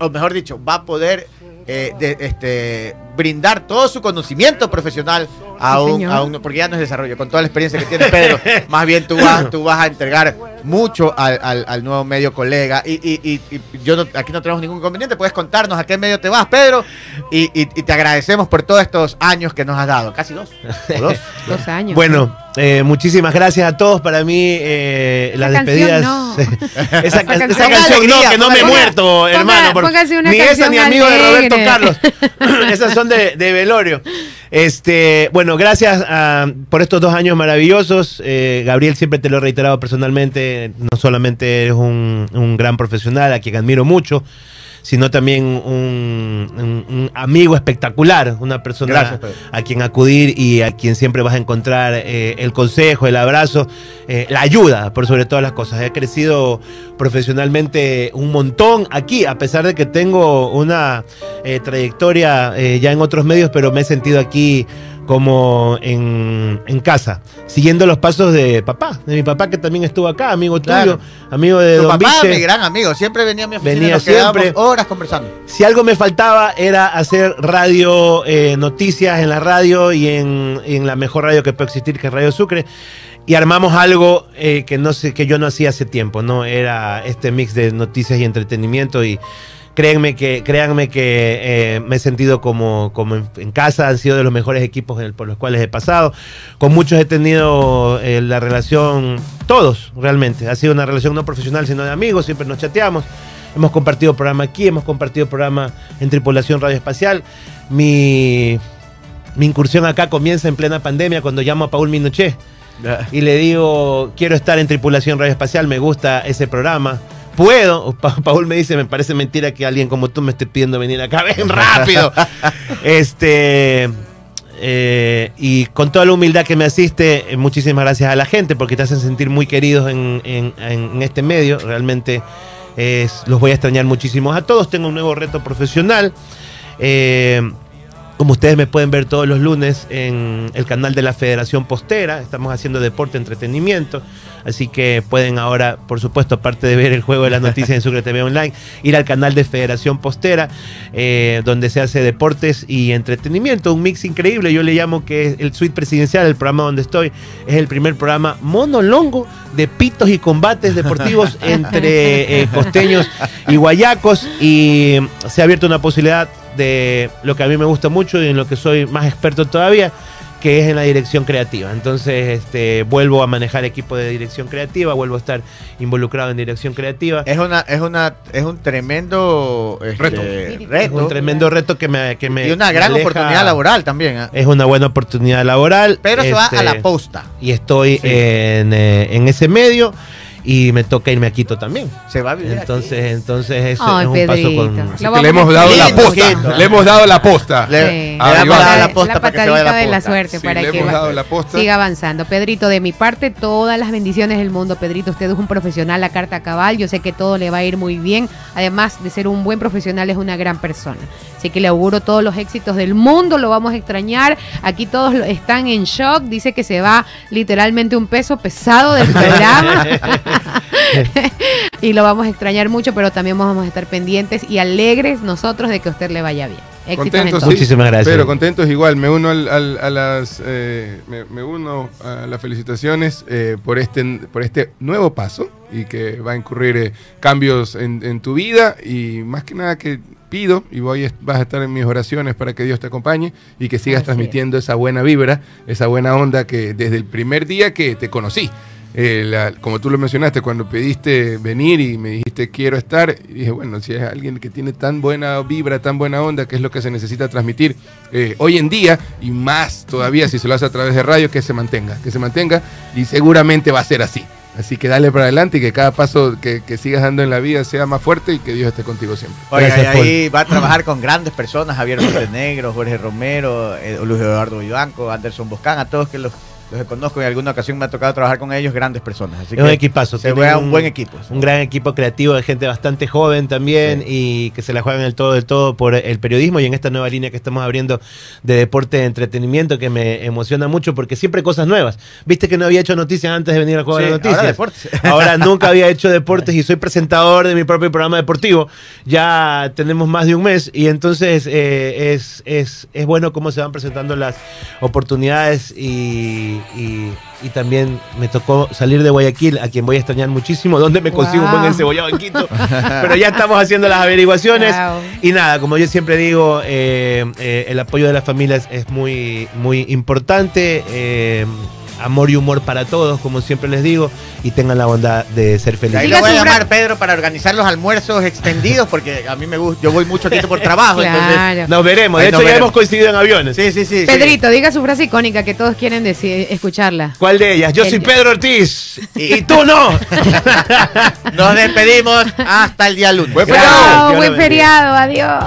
S1: o mejor dicho, va a poder eh, de- este, brindar todo su conocimiento profesional a
S4: Sí,
S1: un,
S4: señor.
S1: a un- porque ya no es desarrollo, con toda la experiencia que tiene Pedro, más bien tú vas, tú vas a entregar mucho al, al- al nuevo medio colega y, y- y- y yo no- aquí no tenemos ningún inconveniente, puedes contarnos a qué medio te vas, Pedro, y, y- y te agradecemos por todos estos años que nos has dado, casi dos, dos.
S4: Dos años.
S3: Bueno, eh, muchísimas gracias a todos. Para mí, eh, las
S4: canción
S3: despedidas.
S4: no.
S3: esa, esa
S4: canción-
S3: canción,
S1: Ponga
S3: no, que no
S1: ponga-
S3: me he muerto,
S4: ponga-
S3: hermano. ni esa
S4: canción
S3: ni amigo de Roberto. Carlos. Esas son de, de velorio. Este, bueno, gracias ah, por estos dos años maravillosos. Eh, Gabriel, siempre te lo he reiterado personalmente. No solamente eres un, un gran profesional a quien admiro mucho, sino también un, un- un amigo espectacular, una persona
S1: Gracias,
S3: a quien acudir y a quien siempre vas a encontrar eh, el consejo, el abrazo, eh, la ayuda, por sobre todas las cosas. He crecido profesionalmente un montón aquí, a pesar de que tengo una eh, trayectoria ya en otros medios, pero me he sentido aquí como en, en casa, siguiendo los pasos de papá, de mi papá que también estuvo acá, amigo
S1: Claro.
S3: tuyo, amigo de
S1: Tu
S3: Don
S1: papá, mi gran amigo, siempre venía a mi oficina
S3: Venía
S1: nos
S3: siempre.
S1: horas conversando.
S3: Si algo me faltaba era hacer radio, eh, noticias en la radio y en, en la mejor radio que puede existir, que es Radio Sucre. Y armamos algo eh, que no sé, que yo no hacía hace tiempo, ¿no? Era este mix de noticias y entretenimiento. Y créanme que, créanme que eh, me he sentido como, como en, en casa, han sido de los mejores equipos el- por los cuales he pasado. Con muchos he tenido eh, la relación, todos realmente. Ha sido una relación no profesional, sino de amigos, siempre nos chateamos. Hemos compartido programa aquí, hemos compartido programa en Tripulación Radio Espacial. Mi, mi incursión acá comienza en plena pandemia cuando llamo a Paul Minuché y le digo, quiero estar en Tripulación Radio Espacial, me gusta ese programa. Puedo, Pa- Paul me dice, me parece mentira que alguien como tú me esté pidiendo venir acá, ven rápido. este, eh, y con toda la humildad que me asiste, eh, muchísimas gracias a la gente porque te hacen sentir muy queridos en, en- este medio. Realmente los voy a extrañar muchísimo a todos. Tengo un nuevo reto profesional. Eh, como ustedes me pueden ver todos los lunes en el canal de la Federación Postera, estamos haciendo deporte, entretenimiento, así que pueden ahora, por supuesto, aparte de ver el juego de las noticias en Sucre TV Online, ir al canal de Federación Postera, eh, donde se hace deportes y entretenimiento, un mix increíble, yo le llamo que es el suite presidencial, el programa donde estoy, es el primer programa monolongo de pitos y combates deportivos entre eh, costeños y guayacos, y se ha abierto una posibilidad de lo que a mí me gusta mucho y en lo que soy más experto todavía, que es en la dirección creativa. Entonces, este, vuelvo a manejar equipo de dirección creativa, vuelvo a estar involucrado en dirección creativa.
S1: Es una, es una, es un tremendo este,
S2: Reto.
S3: Es un tremendo reto que me... Que me
S1: y una gran
S3: aleja-
S1: oportunidad laboral también. ¿eh?
S3: Es una buena oportunidad laboral.
S1: Pero se va
S3: este,
S1: a la posta.
S3: Y estoy en, eh, en ese medio y me toca irme a Quito también.
S1: Se va a vivir
S3: Entonces, entonces es,
S4: Ay,
S3: es un
S4: Pedrito.
S3: paso con...
S2: Que le hemos dado la posta. Le hemos dado la posta.
S1: Le-
S4: Sí.
S1: le
S2: Ah,
S1: a
S4: la,
S1: la posta para que se vaya
S4: de la
S1: posta.
S4: suerte
S2: Sí,
S4: para
S2: le
S4: que
S2: hemos dado la posta.
S4: siga avanzando. Pedrito, de mi parte, todas las bendiciones del mundo. Pedrito, usted es un profesional a carta cabal. Yo sé que todo le va a ir muy bien. Además de ser un buen profesional, es una gran persona. Así que le auguro todos los éxitos del mundo. Lo vamos a extrañar. Aquí todos lo- están en shock. Dice que se va literalmente un peso pesado del programa. y lo vamos a extrañar mucho, pero también vamos a estar pendientes y alegres nosotros de que a usted le vaya bien. Éxitos
S2: Contentos, sí.
S3: Muchísimas gracias.
S2: Pero contentos igual. Me uno al- al- a las, eh, me, me uno a las felicitaciones eh, por este, por este nuevo paso y que va a incurrir eh, cambios en, en tu vida y más que nada que pido y voy a- vas a estar en mis oraciones para que Dios te acompañe y que sigas
S4: Así
S2: transmitiendo esa buena vibra, esa buena onda que desde el primer día que te conocí. Eh, la- como tú lo mencionaste, cuando pediste venir y me dijiste quiero estar, y dije, bueno, si es alguien que tiene tan buena vibra, tan buena onda, que es lo que se necesita transmitir eh, hoy en día, y más todavía si se lo hace a través de radio, que se mantenga, que se mantenga, y seguramente va a ser así. Así que dale para adelante y que cada paso que, que sigas dando en la vida sea más fuerte y que Dios esté contigo siempre.
S1: Oiga,
S3: Gracias,
S1: y ahí va a trabajar con grandes personas, Javier Montenegro, Jorge Romero, eh, Luis Eduardo Vivanco, Anderson Boscán, a todos que los, los conozco, en alguna ocasión me ha tocado trabajar con ellos, grandes personas. Así
S3: Es un equipazo.
S1: se ve un buen equipo.
S3: Un gran equipo creativo de gente bastante joven también y que se la juegan el todo del todo por el periodismo y en esta nueva línea que estamos abriendo de deporte de entretenimiento que me emociona mucho porque siempre hay cosas nuevas. Viste que no había hecho noticias antes de venir al juego
S1: Sí,
S3: de las noticias.
S1: ahora deportes.
S3: Ahora nunca había hecho deportes y soy presentador de mi propio programa deportivo. Ya tenemos más de un mes y entonces eh, es, es, es bueno cómo se van presentando las oportunidades y, y- y también me tocó salir de Guayaquil, a quien voy a extrañar muchísimo, donde me consigo un
S4: Wow.
S3: buen encebollado en Quito. Pero ya estamos haciendo las averiguaciones.
S4: Wow.
S3: Y nada, como yo siempre digo, eh, eh, el apoyo de las familias es muy, muy importante. eh, amor y humor para todos, como siempre les digo, y tengan la bondad de ser
S1: Y ahí
S3: felices.
S1: lo voy a llamar Pedro para organizar los almuerzos extendidos porque a mí me gusta, yo voy mucho aquí por trabajo, entonces
S4: Claro.
S3: Nos veremos. De
S1: Ahí
S3: hecho, ya
S1: veremos.
S3: hemos coincidido en aviones.
S1: sí, sí, sí. sí.
S4: Pedrito, diga su frase icónica que todos quieren decir, escucharla.
S3: ¿Cuál de ellas? Yo
S4: El-
S3: soy Pedro Ortiz. Y tú no.
S1: Nos despedimos hasta el día lunes.
S2: Buen feriado.
S4: Buen feriado, adiós.